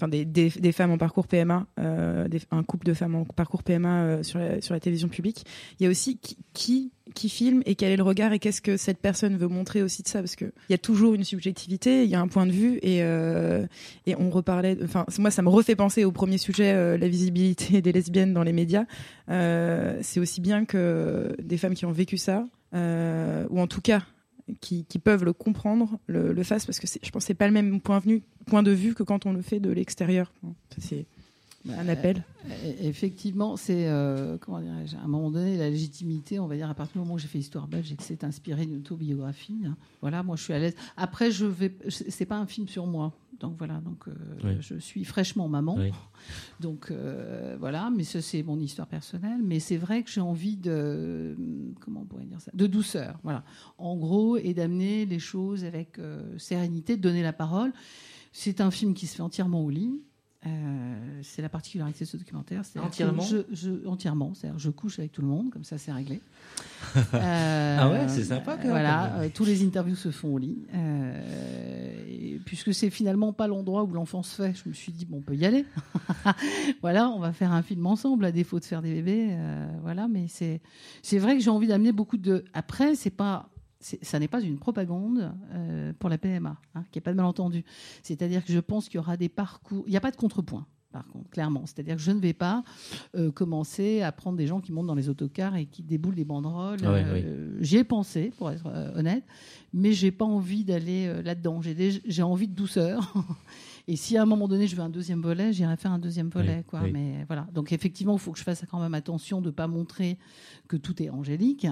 S3: enfin des, femmes en parcours PMA, euh, un couple de femmes en parcours PMA euh, sur, la, télévision publique. Il y a aussi qui, qui, qui filme et quel est le regard et qu'est-ce que cette personne veut montrer aussi de ça, parce qu'il y a toujours une subjectivité, il y a un point de vue et, euh, et on reparlait, enfin moi ça me refait penser au premier sujet, la visibilité des lesbiennes dans les médias. C'est aussi bien que des femmes qui ont vécu ça, ou en tout cas qui, peuvent le comprendre, le, le fassent, parce que je pense que c'est pas le même point, point de vue que quand on le fait de l'extérieur. Un appel.
S9: Euh, Effectivement, c'est euh, comment dirais-je, à un moment donné la légitimité, on va dire à partir du moment où j'ai fait histoire belge et que c'est inspiré d'une autobiographie. hein, voilà, moi je suis à l'aise. Après, je vais, c'est pas un film sur moi, donc voilà, donc euh,
S1: Oui.
S9: je suis fraîchement maman,
S1: Oui.
S9: donc euh, voilà, mais ça c'est mon histoire personnelle. Mais c'est vrai que j'ai envie de, comment on pourrait dire ça, de douceur, voilà, en gros, et d'amener les choses avec euh, sérénité, de donner la parole. C'est un film qui se fait entièrement au lit. Euh, c'est la particularité de ce documentaire.
S1: Entièrement
S9: je, je- Entièrement. C'est-à-dire je couche avec tout le monde, comme ça c'est réglé. Euh,
S1: Ah ouais, c'est sympa, quand même.
S9: Voilà, euh, tous les interviews se font au lit. Euh, et puisque c'est finalement pas l'endroit où l'enfant se fait, je me suis dit, bon, on peut y aller. voilà, on va faire un film ensemble, à défaut de faire des bébés. euh, voilà, mais c'est c'est vrai que j'ai envie d'amener beaucoup de. Après, c'est pas. Ça n'est pas une propagande euh, pour la PMA, hein, qui est pas de malentendu. C'est-à-dire que je pense qu'il y aura des parcours. Il n'y a pas de contrepoint, par contre, clairement. C'est-à-dire que je ne vais pas euh, commencer à prendre des gens qui montent dans les autocars et qui déboulent des banderoles.
S1: Ah ouais,
S9: Euh, J'y ai pensé, pour être honnête, mais j'ai pas envie d'aller là-dedans. J'ai envie de douceur. Et si à un moment donné je veux un deuxième volet, j'irai faire un deuxième volet.
S1: Oui,
S9: quoi.
S1: oui.
S9: Mais voilà. Donc effectivement, il faut que je fasse quand même attention de ne pas montrer que tout est angélique.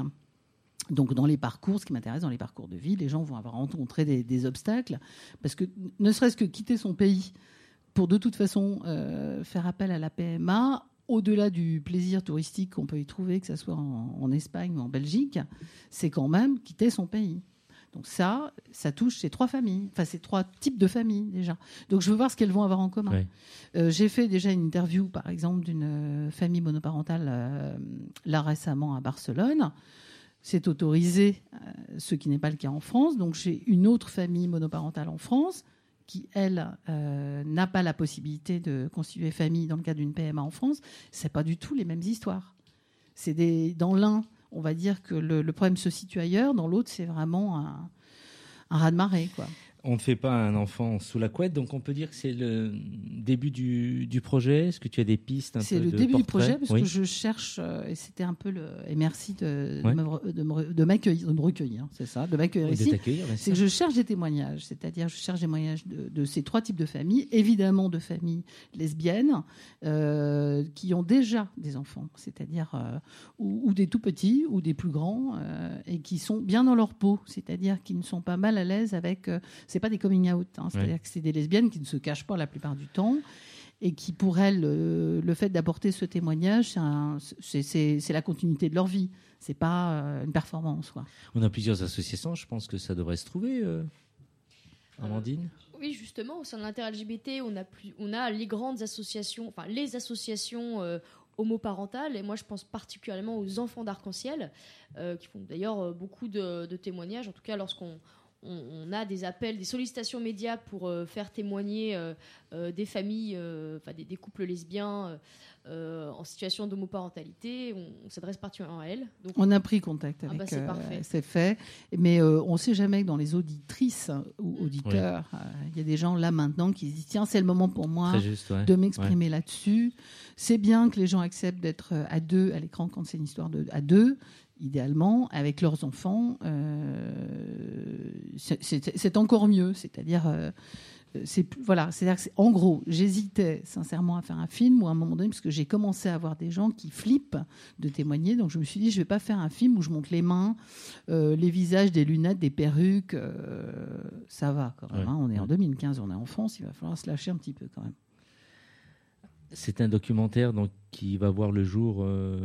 S9: Donc dans les parcours, ce qui m'intéresse dans les parcours de vie, les gens vont avoir rencontré des, des obstacles, parce que ne serait-ce que quitter son pays pour de toute façon euh, faire appel à la PMA, au-delà du plaisir touristique qu'on peut y trouver, que ce soit en, en Espagne ou en Belgique, c'est quand même quitter son pays. Donc ça, ça touche ces trois familles, enfin ces trois types de familles déjà. Donc je veux voir ce qu'elles vont avoir en commun.
S1: Ouais.
S9: Euh, J'ai fait déjà une interview, par exemple, d'une euh, famille monoparentale euh, là récemment à Barcelone. C'est autorisé, euh, ce qui n'est pas le cas en France. Donc j'ai une autre famille monoparentale en France qui, elle, euh, n'a pas la possibilité de constituer famille dans le cadre d'une PMA en France. C'est pas du tout les mêmes histoires. Dans l'un, on va dire que le, problème se situe ailleurs. Dans l'autre, c'est vraiment un, un raz de marée, quoi.
S1: On ne fait pas un enfant sous la couette, donc on peut dire que c'est le début du, du projet. Est-ce que tu as des pistes un
S9: C'est le
S1: de
S9: début du projet parce
S1: Oui.
S9: que je cherche euh, et c'était un peu le et merci de,
S1: Ouais.
S9: de m'accueillir, de me recueillir, c'est ça, de m'accueillir ici. C'est que je cherche des témoignages, c'est-à-dire je cherche des témoignages de, de ces trois types de familles, évidemment de familles lesbiennes euh, qui ont déjà des enfants, c'est-à-dire euh, ou, ou des tout petits ou des plus grands et qui sont bien dans leur peau, c'est-à-dire qui ne sont pas mal à l'aise avec. Euh, c'est pas des coming out, hein, c'est-à-dire
S1: Ouais.
S9: que c'est des lesbiennes qui ne se cachent pas la plupart du temps et qui pour elles euh, le fait d'apporter ce témoignage c'est la continuité de leur vie c'est pas euh, une performance quoi.
S1: On a plusieurs associations, je pense que ça devrait se trouver. euh, Amandine
S2: Oui, justement, au sein de l'inter-LGBT, on a, plus, on a les grandes associations, enfin les associations euh, homoparentales, et moi je pense particulièrement aux enfants d'arc-en-ciel, euh, qui font d'ailleurs euh, beaucoup de, de témoignages, en tout cas lorsqu'on on, on a des appels, des sollicitations médias pour euh, faire témoigner euh, euh, des familles, euh, enfin des, des couples lesbiens en situation d'homoparentalité. On, on s'adresse particulièrement à elles. Donc,
S9: On a pris contact
S2: Ah
S9: avec.
S2: bah, c'est parfait.
S9: c'est fait. Mais euh, on ne sait jamais que dans les auditrices ou auditeurs, euh, il y a des gens là maintenant qui se disent tiens, c'est le moment pour moi
S1: Très juste, ouais.
S9: de m'exprimer là-dessus. C'est bien que les gens acceptent d'être à deux à l'écran quand c'est une histoire de à deux, idéalement avec leurs enfants. euh, c'est- encore mieux, c'est-à-dire. euh, c'est voilà, c'est- en gros, j'hésitais sincèrement à faire un film ou à un moment donné parce que j'ai commencé à avoir des gens qui flippent de témoigner, donc je me suis dit je vais pas faire un film où je monte les mains, euh, les visages, des lunettes, des perruques, ça va quand même.
S1: Ouais.
S9: hein, on est en
S1: Ouais.
S9: 2015, on est en France, il va falloir se lâcher un petit peu quand même.
S1: C'est un documentaire donc, qui va voir le jour euh,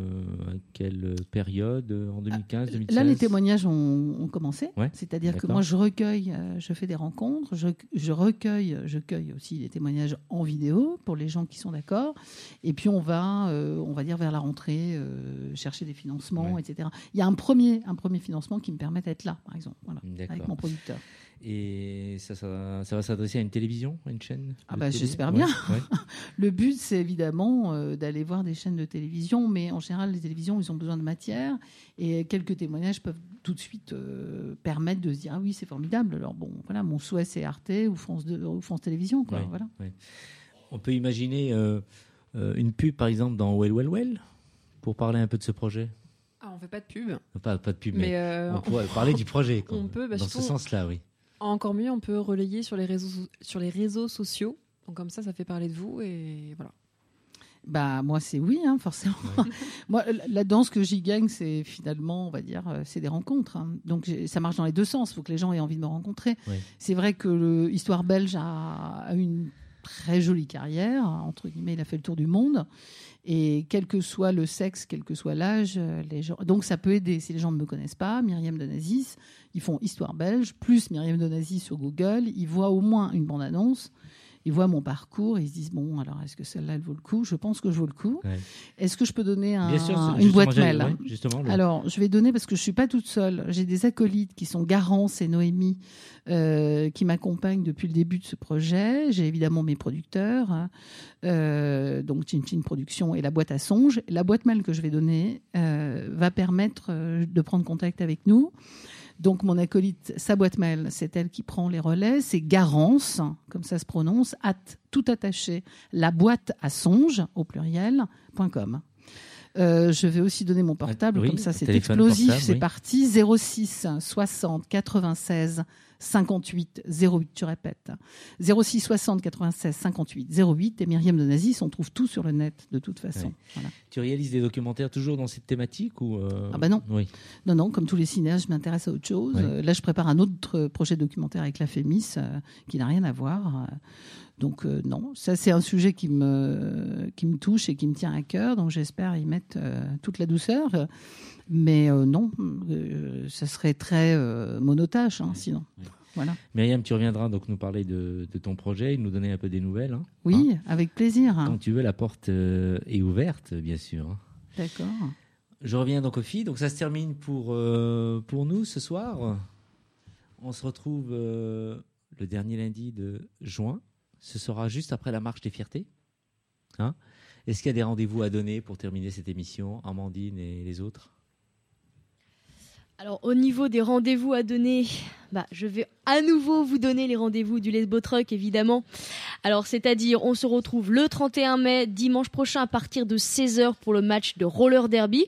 S1: à quelle période euh, En 2015, 2016
S9: Là, les témoignages ont, ont commencé.
S1: Ouais,
S9: C'est-à-dire que moi, je recueille, euh, je fais des rencontres, je, je recueille, je cueille aussi les témoignages en vidéo pour les gens qui sont d'accord. Et puis, on va, euh, on va dire vers la rentrée, euh, chercher des financements,
S1: Ouais.
S9: etc. Il y a un premier, un premier financement qui me permet d'être là, par exemple, voilà, avec mon producteur.
S1: Et ça, ça, ça va s'adresser à une télévision, à une chaîne
S9: Ah
S1: de
S9: bah, j'espère bien.
S1: ouais.
S9: Le but, c'est évidemment euh, d'aller voir des chaînes de télévision, mais en général, les télévisions, ils ont besoin de matière, et quelques témoignages peuvent tout de suite euh, permettre de se dire ah oui, c'est formidable. Alors bon, voilà, mon souhait c'est Arte ou France 2 ou France Télévisions, quoi.
S1: Ouais,
S9: Voilà.
S1: ouais. On peut imaginer euh, une pub, par exemple, dans Well Well Well, pour parler un peu de ce projet?
S5: Ah, on fait pas de pub.
S1: Pas, pas de pub, mais,
S5: Mais euh,
S1: on pourrait parler du projet. quoi.
S5: on peut, bah,
S1: dans ce sens-là, oui.
S5: Encore mieux, on peut relayer sur les réseaux, sur les réseaux sociaux. Donc comme ça, ça fait parler de vous et voilà.
S9: Bah moi c'est oui, hein, forcément. moi la- la danse que j'y gagne, c'est finalement, on va dire, euh, c'est des rencontres. hein. Donc ça marche dans les deux sens. Il faut que les gens aient envie de me rencontrer.
S1: Ouais.
S9: C'est vrai que le Histoire belge a, a une très jolie carrière. Entre guillemets, il a fait le tour du monde. Et quel que soit le sexe, quel que soit l'âge, euh, les gens. Donc ça peut aider. Si les gens ne me connaissent pas, Myriam de Nazis, ils font Histoire belge plus Myriam de Nazis sur Google. Ils voient au moins une bande annonce. Ils voient mon parcours et ils se disent bon alors est-ce que celle-là elle vaut le coup? Je pense que je vaux le coup.
S1: Ouais.
S9: Est-ce que je peux donner un-
S1: sûr,
S9: une boîte mail?
S1: justement, le-
S9: Alors, je vais donner parce que je suis pas toute seule. J'ai des acolytes qui sont Garance et Noémie euh, qui m'accompagnent depuis le début de ce projet. J'ai évidemment mes producteurs, hein, euh, donc Chin Chin Productions et la boîte à songe. La boîte mail que je vais donner euh, va permettre de prendre contact avec nous. Donc mon acolyte, sa boîte mail, c'est elle qui prend les relais. C'est Garance, comme ça se prononce, at tout attaché, la boîte à songe au pluriel .com. Euh, je vais aussi donner mon portable,
S1: Oui,
S9: comme ça c'est explosif, c'est
S1: oui.
S9: parti. 06 60 96 58 08, tu répètes. 06 60 96 58 08. Et Myriam de Nazis, on trouve tout sur le net de toute façon.
S1: Ouais.
S9: Voilà.
S1: Tu réalises des documentaires toujours dans cette thématique ou euh,
S9: Ah bah non.
S1: Oui.
S9: Non, non, comme tous les cinéastes, je m'intéresse à autre chose.
S1: Ouais.
S9: Euh, là, je prépare un autre projet documentaire avec la Fémis euh, qui n'a rien à voir. Donc, euh, non, ça, c'est un sujet qui me, qui me touche et qui me tient à cœur. Donc, j'espère y mettre euh, toute la douceur. Mais euh, non, ça serait très monotache, hein, sinon. Voilà.
S1: Myriam, tu reviendras donc nous parler de, de ton projet et nous donner un peu des nouvelles. hein.
S9: Oui, avec plaisir.
S1: Quand tu veux, la porte est ouverte, bien sûr. hein.
S9: D'accord.
S1: Je reviens donc aux filles. Donc ça se termine pour, pour nous ce soir. On se retrouve le dernier lundi de juin. Ce sera juste après la marche des fiertés. Hein Est-ce qu'il y a des rendez-vous à donner pour terminer cette émission, Amandine et les autres?
S2: Alors, au niveau des rendez-vous à donner, bah, je vais à nouveau vous donner les rendez-vous du Lesbo Truck, évidemment. Alors, c'est-à-dire, on se retrouve le 31 mai, dimanche prochain, à partir de 16h pour le match de roller derby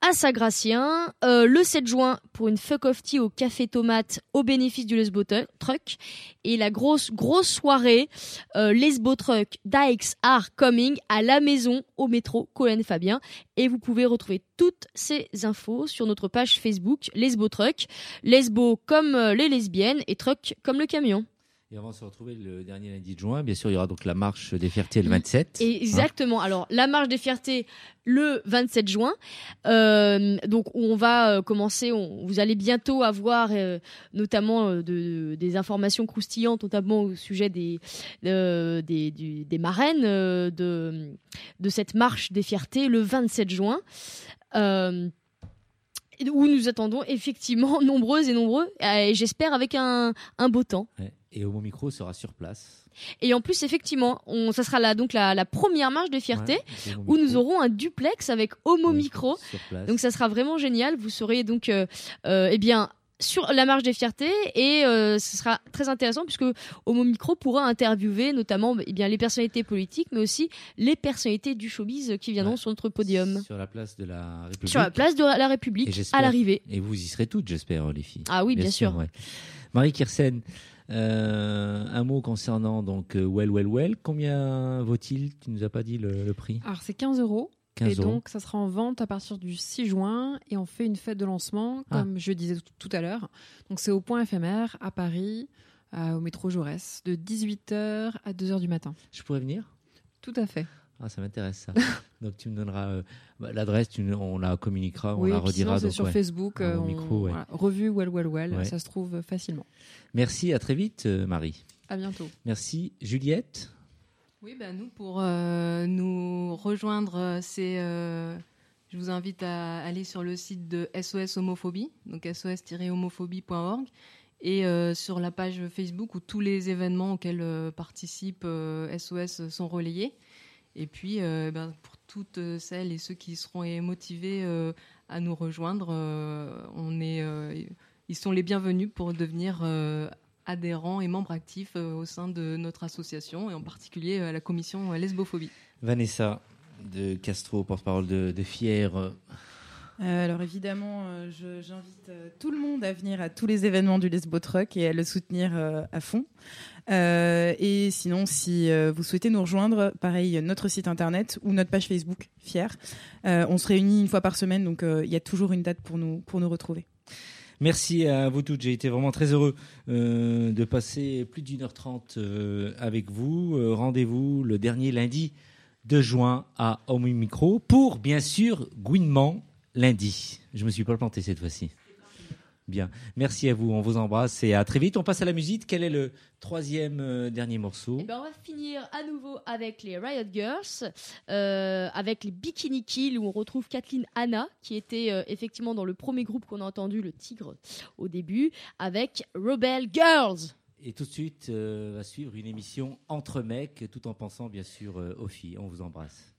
S2: à Saint-Gratien. Euh, le 7 juin pour une fuck off tea au Café Tomate au bénéfice du Lesbo Truck. Et la grosse, grosse soirée, euh, Lesbo Truck Dykes Are Coming à la maison au métro Colin Fabien. Et vous pouvez retrouver toutes ces infos sur notre page Facebook Lesbo Truck. Lesbo comme euh, les lesbiennes et Truck comme le camion.
S1: Et on va se retrouver le dernier lundi de juin. Bien sûr, il y aura donc la marche des fiertés le 27.
S2: Et Exactement. Alors, la marche des fiertés le 27 juin. Euh, donc, on va euh, commencer. on- vous allez bientôt avoir euh, notamment euh, de- des informations croustillantes, notamment au sujet des, des, du- des marraines de, de cette marche des fiertés le 27 juin. Où nous attendons effectivement nombreuses et nombreux, euh, et j'espère avec un, un beau temps.
S1: Ouais. Et Homo Micro sera sur place.
S2: Et en plus, effectivement, on, ça sera là, donc la, la première marche de fierté,
S1: Ouais,
S2: où nous aurons un duplex avec Homo Micro. Donc ça sera vraiment génial. Vous serez donc, euh, euh, eh bien, sur la marche des fiertés et euh, ce sera très intéressant puisque Homo Micro pourra interviewer notamment eh bien les personnalités politiques, mais aussi les personnalités du showbiz qui viendront
S1: Ouais.
S2: sur notre podium.
S1: Sur la place de la République.
S2: Sur la place de la
S1: Et
S2: République
S1: j'espère-
S2: à l'arrivée.
S1: Et vous y serez toutes, j'espère, les filles.
S2: Ah oui, bien, sûr.
S1: ouais. Marie Kirsen, euh, un mot concernant donc euh, Well Well Well. Combien vaut-il? Tu nous as pas dit le, le prix
S5: Alors c'est 15 euros.
S1: 15
S5: et
S1: euros.
S5: donc, ça sera en vente à partir du 6 juin et on fait une fête de lancement,
S1: Ah.
S5: comme je disais tout, à l'heure. Donc, c'est au point éphémère à Paris, euh, au métro Jaurès, de 18h à 2h du matin.
S1: Je pourrais venir?
S5: Tout à fait.
S1: Ah, ça m'intéresse ça. donc tu me donneras euh, bah, l'adresse, on la communiquera, on
S5: oui,
S1: la
S5: sinon,
S1: redira.
S5: c'est
S1: donc,
S5: sur
S1: ouais.
S5: Facebook, euh, on-
S1: micro, ouais.
S5: voilà, revue Well Well Well,
S1: Ouais.
S5: ça se trouve facilement.
S1: Merci, à très vite, euh, Marie.
S5: À bientôt.
S1: Merci, Juliette.
S4: Oui, bah nous, pour euh, nous rejoindre, c'est. euh, je vous invite à aller sur le site de SOS Homophobie, donc sos-homophobie.org, et euh, sur la page Facebook où tous les événements auxquels participe SOS sont relayés. Et puis, ben, pour toutes celles et ceux qui seront motivés à nous rejoindre, on est, ils sont les bienvenus pour devenir adhérents et membres actifs euh, au sein de notre association, et en particulier à la commission euh, lesbophobie.
S1: Vanessa de Castro, porte-parole de, de Fier. euh,
S3: Euh, alors évidemment, euh, j'invite euh, tout le monde à venir à tous les événements du Lesbo Truck et à le soutenir euh, à fond. Euh, et sinon, si euh, vous souhaitez nous rejoindre, pareil, notre site internet ou notre page Facebook, Fier. Euh, on se réunit une fois par semaine, donc euh, il y a toujours une date pour nous, pour nous retrouver.
S1: Merci à vous toutes. J'ai été vraiment très heureux euh, de passer plus d'une heure trente euh, avec vous. Euh, Rendez-vous le dernier lundi de juin à Homo Micro pour, bien sûr, Gouinement lundi. Je me suis pas planté cette fois-ci. Bien. Merci à vous. On vous embrasse et à très vite. On passe à la musique. Quel est le troisième euh, dernier morceau?
S2: Eh ben, on va finir à nouveau avec les Riot Girls, euh, avec les Bikini Kill, où on retrouve Kathleen Hanna, qui était euh, effectivement dans le premier groupe qu'on a entendu, le Tigre, au début, avec Rebel Girls.
S1: Et tout de suite va suivre une émission entre mecs, tout en pensant bien sûr aux filles. On vous embrasse.